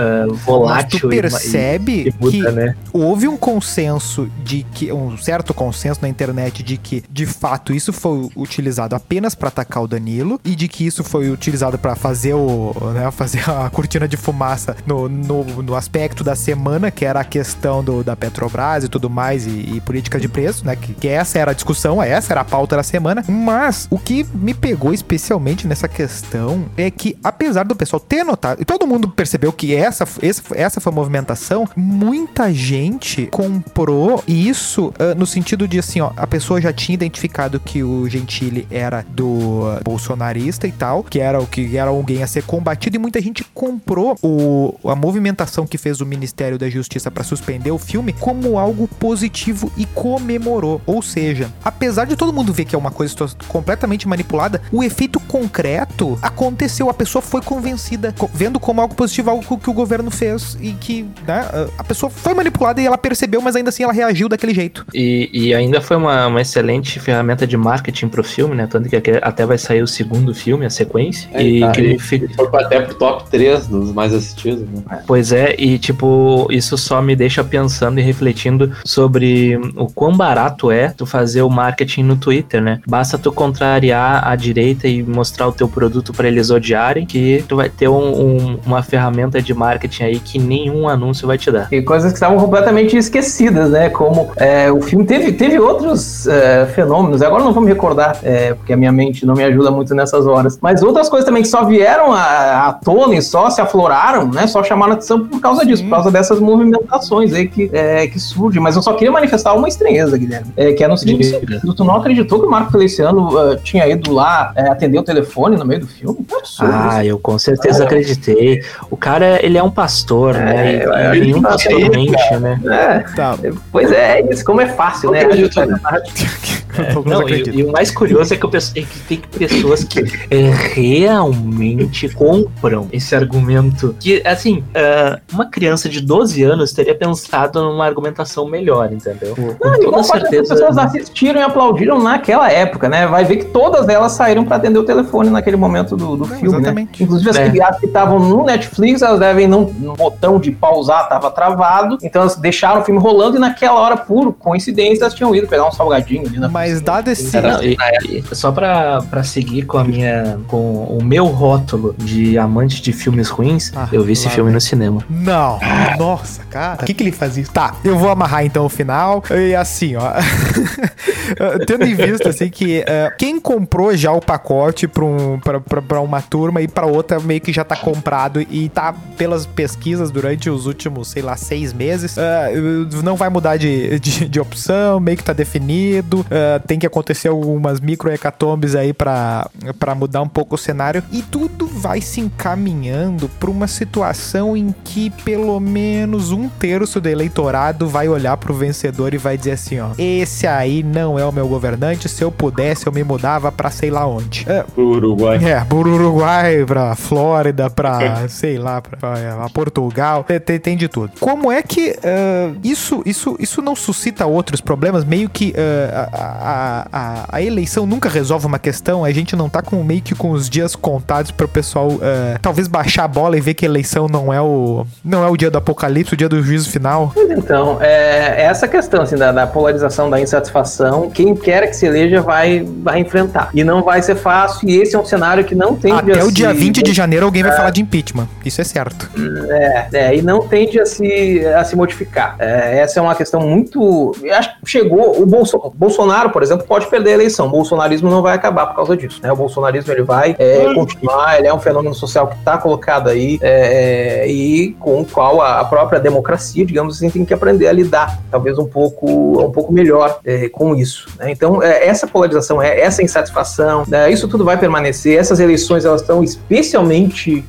volátil. Mas tu percebe e, e muda, que né? houve um consenso de que um certo consenso na internet de que de fato isso foi utilizado apenas para atacar o Danilo e de que isso foi utilizado para fazer o, né, fazer a cortina de fumaça no, no, no, aspecto da semana, que era a questão do, da Petrobras e tudo mais e, e política de preço, né, que, que essa era a discussão, essa era a pauta da semana. Mas o que me pegou especialmente nessa questão é que, apesar do pessoal ter notado, e todo mundo percebeu que essa, essa, foi a movimentação, muita gente comprou isso uh, no sentido de assim, ó, a pessoa já tinha identificado que o Gentili era do bolsonarista e tal, que era o que era alguém a ser combatido, e muita gente comprou o, a movimentação que fez o Ministério da Justiça para suspender o filme como algo positivo e comemorou. Ou seja, apesar de todo mundo ver que é uma coisa completamente manipulada, o efeito concreto aconteceu. A pessoa foi convencida, vendo como algo positivo algo que o governo fez e que né, a pessoa foi manipulada e ela percebeu, mas ainda assim ela reagiu daquele jeito. E, e ainda foi uma, uma, excelente ferramenta de marketing pro filme, né? Tanto que até vai sair o segundo filme, a sequência. É, e tá, que ele fica... foi até pro top 3 dos mais assistidos, né? Pois é, e tipo, isso só me deixa pensando e refletindo sobre o quão barato é tu fazer o marketing no Twitter, né? Basta tu contrariar a direita e mostrar o teu produto para eles odiarem, que tu vai ter um, um, uma ferramenta de marketing aí que nenhum anúncio vai te dar. E coisas que estavam completamente esquecidas, né? Como é, o filme teve, teve outros é, fenômenos, agora não vou me recordar, é, porque a minha mente não me ajuda muito nessas horas, mas outras coisas também que só vieram à, à tona e só se afloraram, né? Só chamaram atenção por causa disso, por causa dessas movimentações aí que, é, que surgem. Mas eu só queria manifestar uma estranheza, Guilherme, é, que é no seguinte sentido: tu não acreditou que o Marco Feliciano uh, tinha ido lá uh, atender o telefone no meio do filme? É absurdo. Ah, eu com certeza é. acreditei. O cara, ele é um pastor, é, né? É, e, nenhum pastor mente, né? É. Tá. Pois é, isso, como é fácil, né? É, <laughs> não, e, e, o mais curioso é que, eu, é que tem pessoas que é, realmente compram esse argumento. Que, assim, uh, uma criança de 12 anos teria pensado numa argumentação melhor, entendeu? Com não, toda certeza. As pessoas assistiram e aplaudiram naquela época, né? Vai ver que todas elas saíram para atender o telefone naquele momento do, do não, filme, né? exatamente. né? Inclusive as é. Crianças que estavam no Netflix, elas devem não. No botão de pausar tava travado, então elas deixaram o filme rolando e naquela hora, por coincidência, elas tinham ido pegar um salgadinho ali na Mas dado esse. Não, e, e, só pra, pra seguir com a minha. com o meu rótulo de amante de filmes ruins, ah, eu vi esse filme no cinema. Não! Nossa, cara. O que, que ele fazia? Tá, eu vou amarrar então o final. E assim, ó. <laughs> Tendo em vista, assim, que uh, quem comprou já o pacote pra, um, pra, pra, pra, uma turma e pra outra meio que já tá comprado e tá pelas pesquisas durante os últimos, sei lá, seis meses, uh, não vai mudar de, de, de, opção, meio que tá definido. Uh, uh, tem que acontecer algumas micro hecatombes aí para mudar um pouco o cenário e tudo vai se encaminhando para uma situação em que pelo menos um terço do eleitorado vai olhar pro vencedor e vai dizer assim, ó, esse aí não é o meu governante, se eu pudesse eu me mudava para sei lá onde. Pro Uruguai. É, pro Uruguai, pra Flórida, pra, sei lá, pra, pra Portugal, tem, tem, de tudo. Como é que uh, isso, isso, isso não suscita outros problemas? Meio que uh, a, a, a, eleição nunca resolve uma questão, a gente não tá com meio que com os dias contados pro pessoal uh, talvez baixar a bola e ver que a eleição não é o não é o dia do apocalipse, o dia do juízo final. Então, é, é essa questão assim, da, da polarização, da insatisfação, quem quer que se eleja vai, vai enfrentar. E não vai ser fácil, e esse é um cenário que não tem Até o dia 20 de janeiro alguém vai é. falar de impeachment. Isso é certo. É, é, e não tende a se, a se modificar. É, essa é uma questão muito. Acho que chegou. O Bolso, Bolsonaro, por exemplo, pode perder a eleição. O bolsonarismo não vai acabar por causa disso. Né? O bolsonarismo ele vai é, continuar, ele é um fenômeno social que está colocado aí é, e com o qual a, própria democracia, digamos assim, tem que aprender a lidar, talvez um pouco, um pouco melhor com isso. Né? Então, essa polarização, essa insatisfação, né? isso tudo vai permanecer. Essas eleições elas estão especialmente,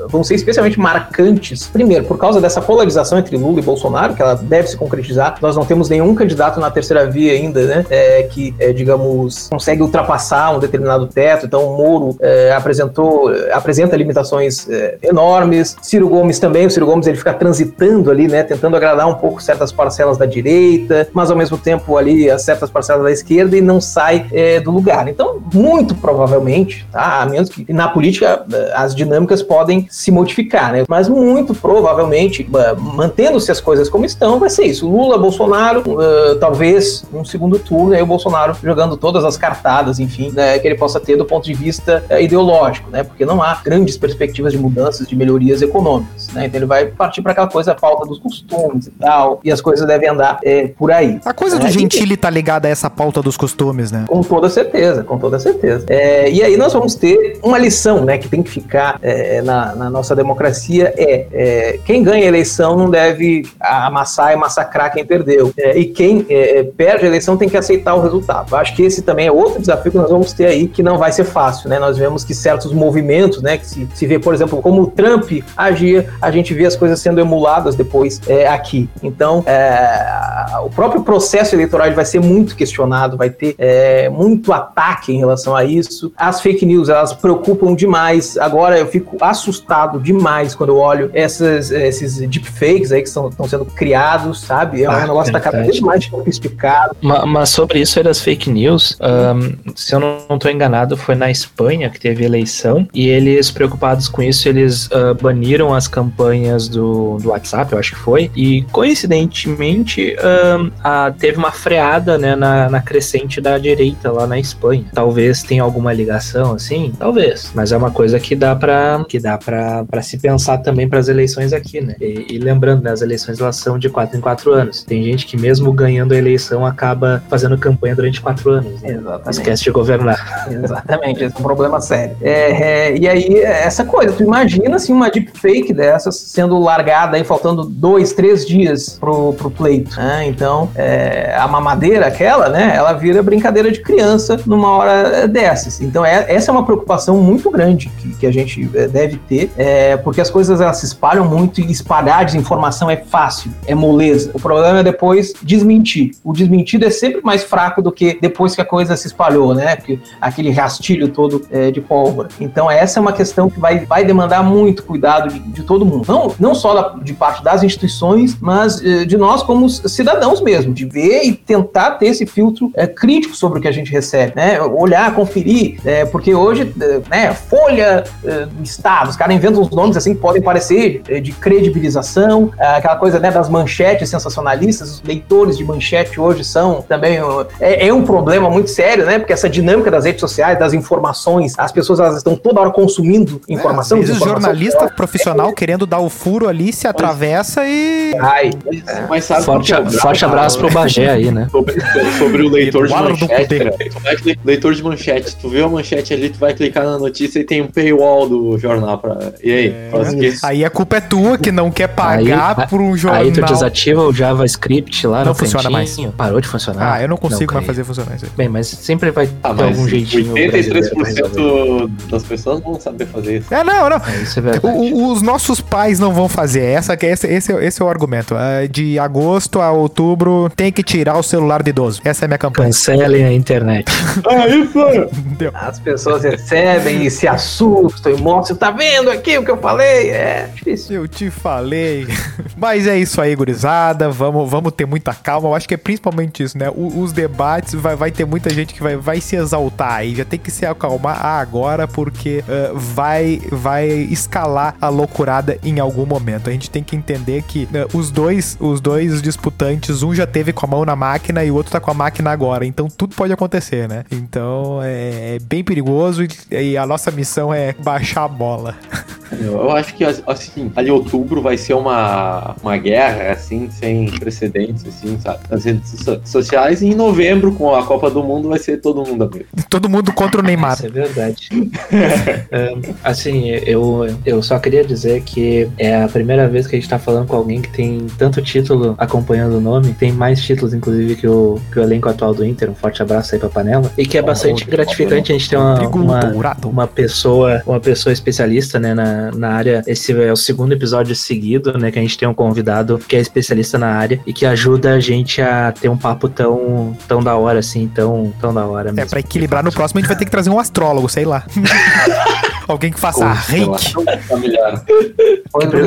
vão ser especialmente marcantes. Primeiro, por causa dessa polarização entre Lula e Bolsonaro, que ela deve se concretizar. Nós não temos nenhum candidato na terceira via ainda, né? É, que, é, digamos, consegue ultrapassar um determinado teto. Então, o Moro é, apresentou, apresenta limitações é, enormes. Ciro Gomes também. O Ciro Gomes ele fica transitando ali, né? Tentando agradar um pouco certas parcelas da direita, mas ao mesmo tempo ali a certas parcelas da esquerda e não sai é, do lugar. Então, muito provavelmente, tá? A menos que na política eh, as dinâmicas podem se modificar, né? Mas muito provavelmente, mantendo-se as coisas como estão, vai ser isso. Lula, Bolsonaro, uh, talvez um segundo turno, aí o Bolsonaro jogando todas as cartadas, enfim, né, que ele possa ter do ponto de vista uh, ideológico, né? Porque não há grandes perspectivas de mudanças, de melhorias econômicas, né? Então ele vai partir para aquela coisa, a falta dos costumes e tal, e as coisas devem andar é, por aí. A coisa né? do Gentili tá ligada a essa pauta dos costumes, né? Com toda certeza, com toda certeza. É, e aí nós vamos ter uma lição, né, que tem que ficar é, na, na, nossa democracia é, é, quem ganha a eleição não deve amassar e massacrar quem perdeu. É, e quem é, perde a eleição tem que aceitar o resultado. Acho que esse também é outro desafio que nós vamos ter aí, que não vai ser fácil, né? Nós vemos que certos movimentos, né, que se, se vê, por exemplo, como o Trump agia, a gente vê as coisas sendo emuladas depois é, aqui. Então, o próprio processo eleitoral vai ser muito questionado, vai ter muito ataque em relação a isso. As fake news, elas preocupam demais. Agora eu fico assustado demais quando eu olho essas, esses deepfakes aí que estão sendo criados, sabe? É um ah, negócio que tá cada vez mais sofisticado. Mas, mas sobre isso aí das fake news, um, se eu não estou enganado, foi na Espanha que teve eleição e eles, preocupados com isso, eles uh, baniram as campanhas do, do WhatsApp, eu acho que foi, e coincidentemente um, a, teve uma freada né, na, na crescente da direita lá na Espanha. Talvez tenha alguma ligação assim, talvez, mas é uma coisa que dá para que dá para se pensar também para as eleições aqui, né? E, e, lembrando, né, as eleições elas são de quatro em quatro anos. Tem gente que mesmo ganhando a eleição acaba fazendo campanha durante quatro anos. Né? Exatamente. Esquece de governar. Exatamente, esse é um problema sério. É, é, e aí, essa coisa, tu imagina assim, uma deepfake dessas sendo largada aí faltando dois, três dias pro, pro pleito. Né? Então, é, a mamadeira, aquela, né, ela vira brincadeira de criança numa hora dessas. Então, é, essa é uma preocupação muito grande que, que a gente é, deve ter, é, porque as coisas elas se espalham muito e espalhar desinformação é fácil, é moleza. O problema é depois desmentir. O desmentido é sempre mais fraco do que depois que a coisa se espalhou, né? Porque aquele rastilho todo é, de pólvora. Então essa é uma questão que vai, vai demandar muito cuidado de, de todo mundo. Não, não só da, de parte das instituições, mas eh, de nós como cidadãos mesmo, de ver e tentar ter esse filtro é, crítico sobre o que a gente recebe, né? Olhar, conferir, é, porque hoje, né, Folha, Estado, os caras inventam uns nomes assim que podem parecer de credibilização, aquela coisa né, das manchetes sensacionalistas, os leitores de manchete hoje são também é, é, um problema muito sério, né? Porque essa dinâmica das redes sociais, das informações, as pessoas elas estão toda hora consumindo informação. É, às vezes jornalista profissional querendo dar o furo ali se atravessa e. Ai, mas sabe forte, é forte abraço pro Bagé aí, né? <laughs> Sobre, sobre o leitor de manchete, cara, leitor de manchete, tu vê a manchete ali, tu vai clicar na notícia e tem um paywall paywall do jornal pra. E aí? O quê? Aí a culpa é tua que não quer pagar Aí- por um jornal. Aí tu desativa o JavaScript lá Não no funciona cantinho, Parou de funcionar. Ah, eu não consigo mais caiu. fazer funcionar isso aí. Bem, mas sempre vai Ah, ter algum jeitinho brasileiro pra resolver. 83% das pessoas vão saber fazer isso. É, não, não. É, Isso é verdade. o- os nossos pais não vão fazer. Essa, que- esse, esse, é- esse é o argumento. Ah, De agosto a outubro tem que tirar o celular de idoso. Essa é a minha campanha. Cancelem a internet. Ah, <laughs> isso! As pessoas recebem e se assustam e mostram, tá vendo aqui o que eu falei? É difícil. Eu te falei. <laughs> Mas é isso aí, gurizada. Vamos, vamos ter muita calma. Eu acho que é principalmente isso, né? O- os debates, vai, vai ter muita gente que vai, vai se exaltar aí. Já tem que se acalmar agora, porque ah, vai, vai escalar a loucurada em algum momento. A gente tem que entender que ah, os dois, os dois disputantes, um já teve com a mão na máquina e o outro tá com a máquina agora. Então tudo pode acontecer, né? Então é, é bem perigoso e, e a nossa missão é baixar a bola mola. Eu acho que, assim, ali outubro vai ser uma, uma guerra, assim, sem precedentes, assim, sabe? Nas redes so- sociais. E em novembro, com a Copa do Mundo, vai ser todo mundo amigo. Todo mundo contra o Neymar. Isso é verdade. Ahn, <laughs> assim, eu, eu só queria dizer que é a primeira vez que a gente tá falando com alguém que tem tanto título acompanhando o nome. Tem mais títulos, inclusive, que o, que o elenco atual do Inter. Um forte abraço aí pra panela. E que é bastante gratificante a gente ter uma, uma, uma pessoa, uma pessoa especialista, né, na, na área. Esse é o segundo episódio seguido, né, que a gente tem um convidado que é especialista na área e que ajuda a gente a ter um papo tão, tão da hora, assim, tão, tão da hora É, mesmo. pra equilibrar no próximo a gente vai ter que trazer um astrólogo, sei lá. <laughs> Alguém que faça reiki.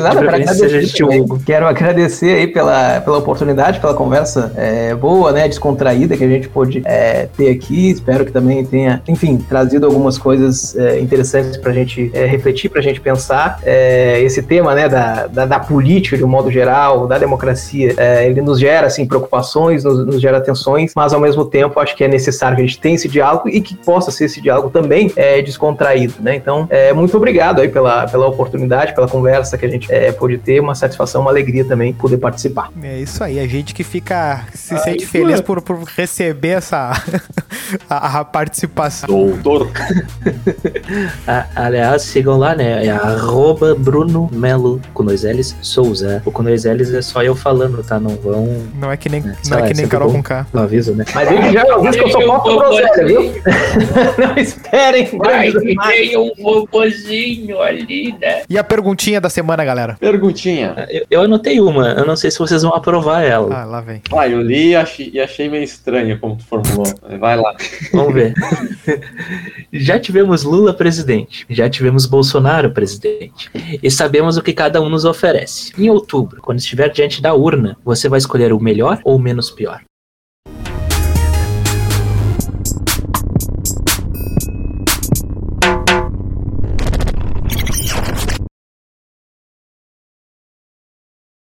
nada, para agradecer. Quero agradecer aí pela, pela oportunidade, pela conversa é, boa, né, descontraída que a gente pôde é, ter aqui. Espero que também tenha, enfim, trazido algumas coisas é, interessantes pra gente é, refletir, pra gente pensar. É, esse tema, né, da, da, da política de um modo geral, da democracia, é, ele nos gera, assim, preocupações, nos, nos gera tensões, mas ao mesmo tempo acho que é necessário que a gente tenha esse diálogo e que possa ser esse diálogo também é, descontraído, né? Então, é, muito obrigado aí pela, pela oportunidade, pela conversa que a gente é, pôde ter, uma satisfação, uma alegria também poder participar. É isso aí, a gente que fica se Ai, sente feliz por, por receber essa <laughs> a, a participação. Doutor. <laughs> A- aliás, sigam lá, né? É arroba Bruno Melo com dois L's Souza. O com dois L's é só eu falando, tá? Não vão. Não é que nem, É, não é lá, que nem Carol com K. Não aviso, né? Mas ele já ouviu que eu sou contra groselha, viu? <laughs> Não esperem grandes demais. um robozinho ali, né? E a perguntinha da semana, galera? Perguntinha. Eu, eu anotei uma, eu não sei se vocês vão aprovar ela. Ah, lá vem. Ah, eu li e achei, e achei meio estranho como tu formulou. Vai lá. Vamos ver. <laughs> já tivemos Lula presidente, já tivemos Bolsonaro presidente, e sabemos o que cada um nos oferece. Em outubro, quando estiver diante da urna, você vai escolher o melhor ou o menos pior?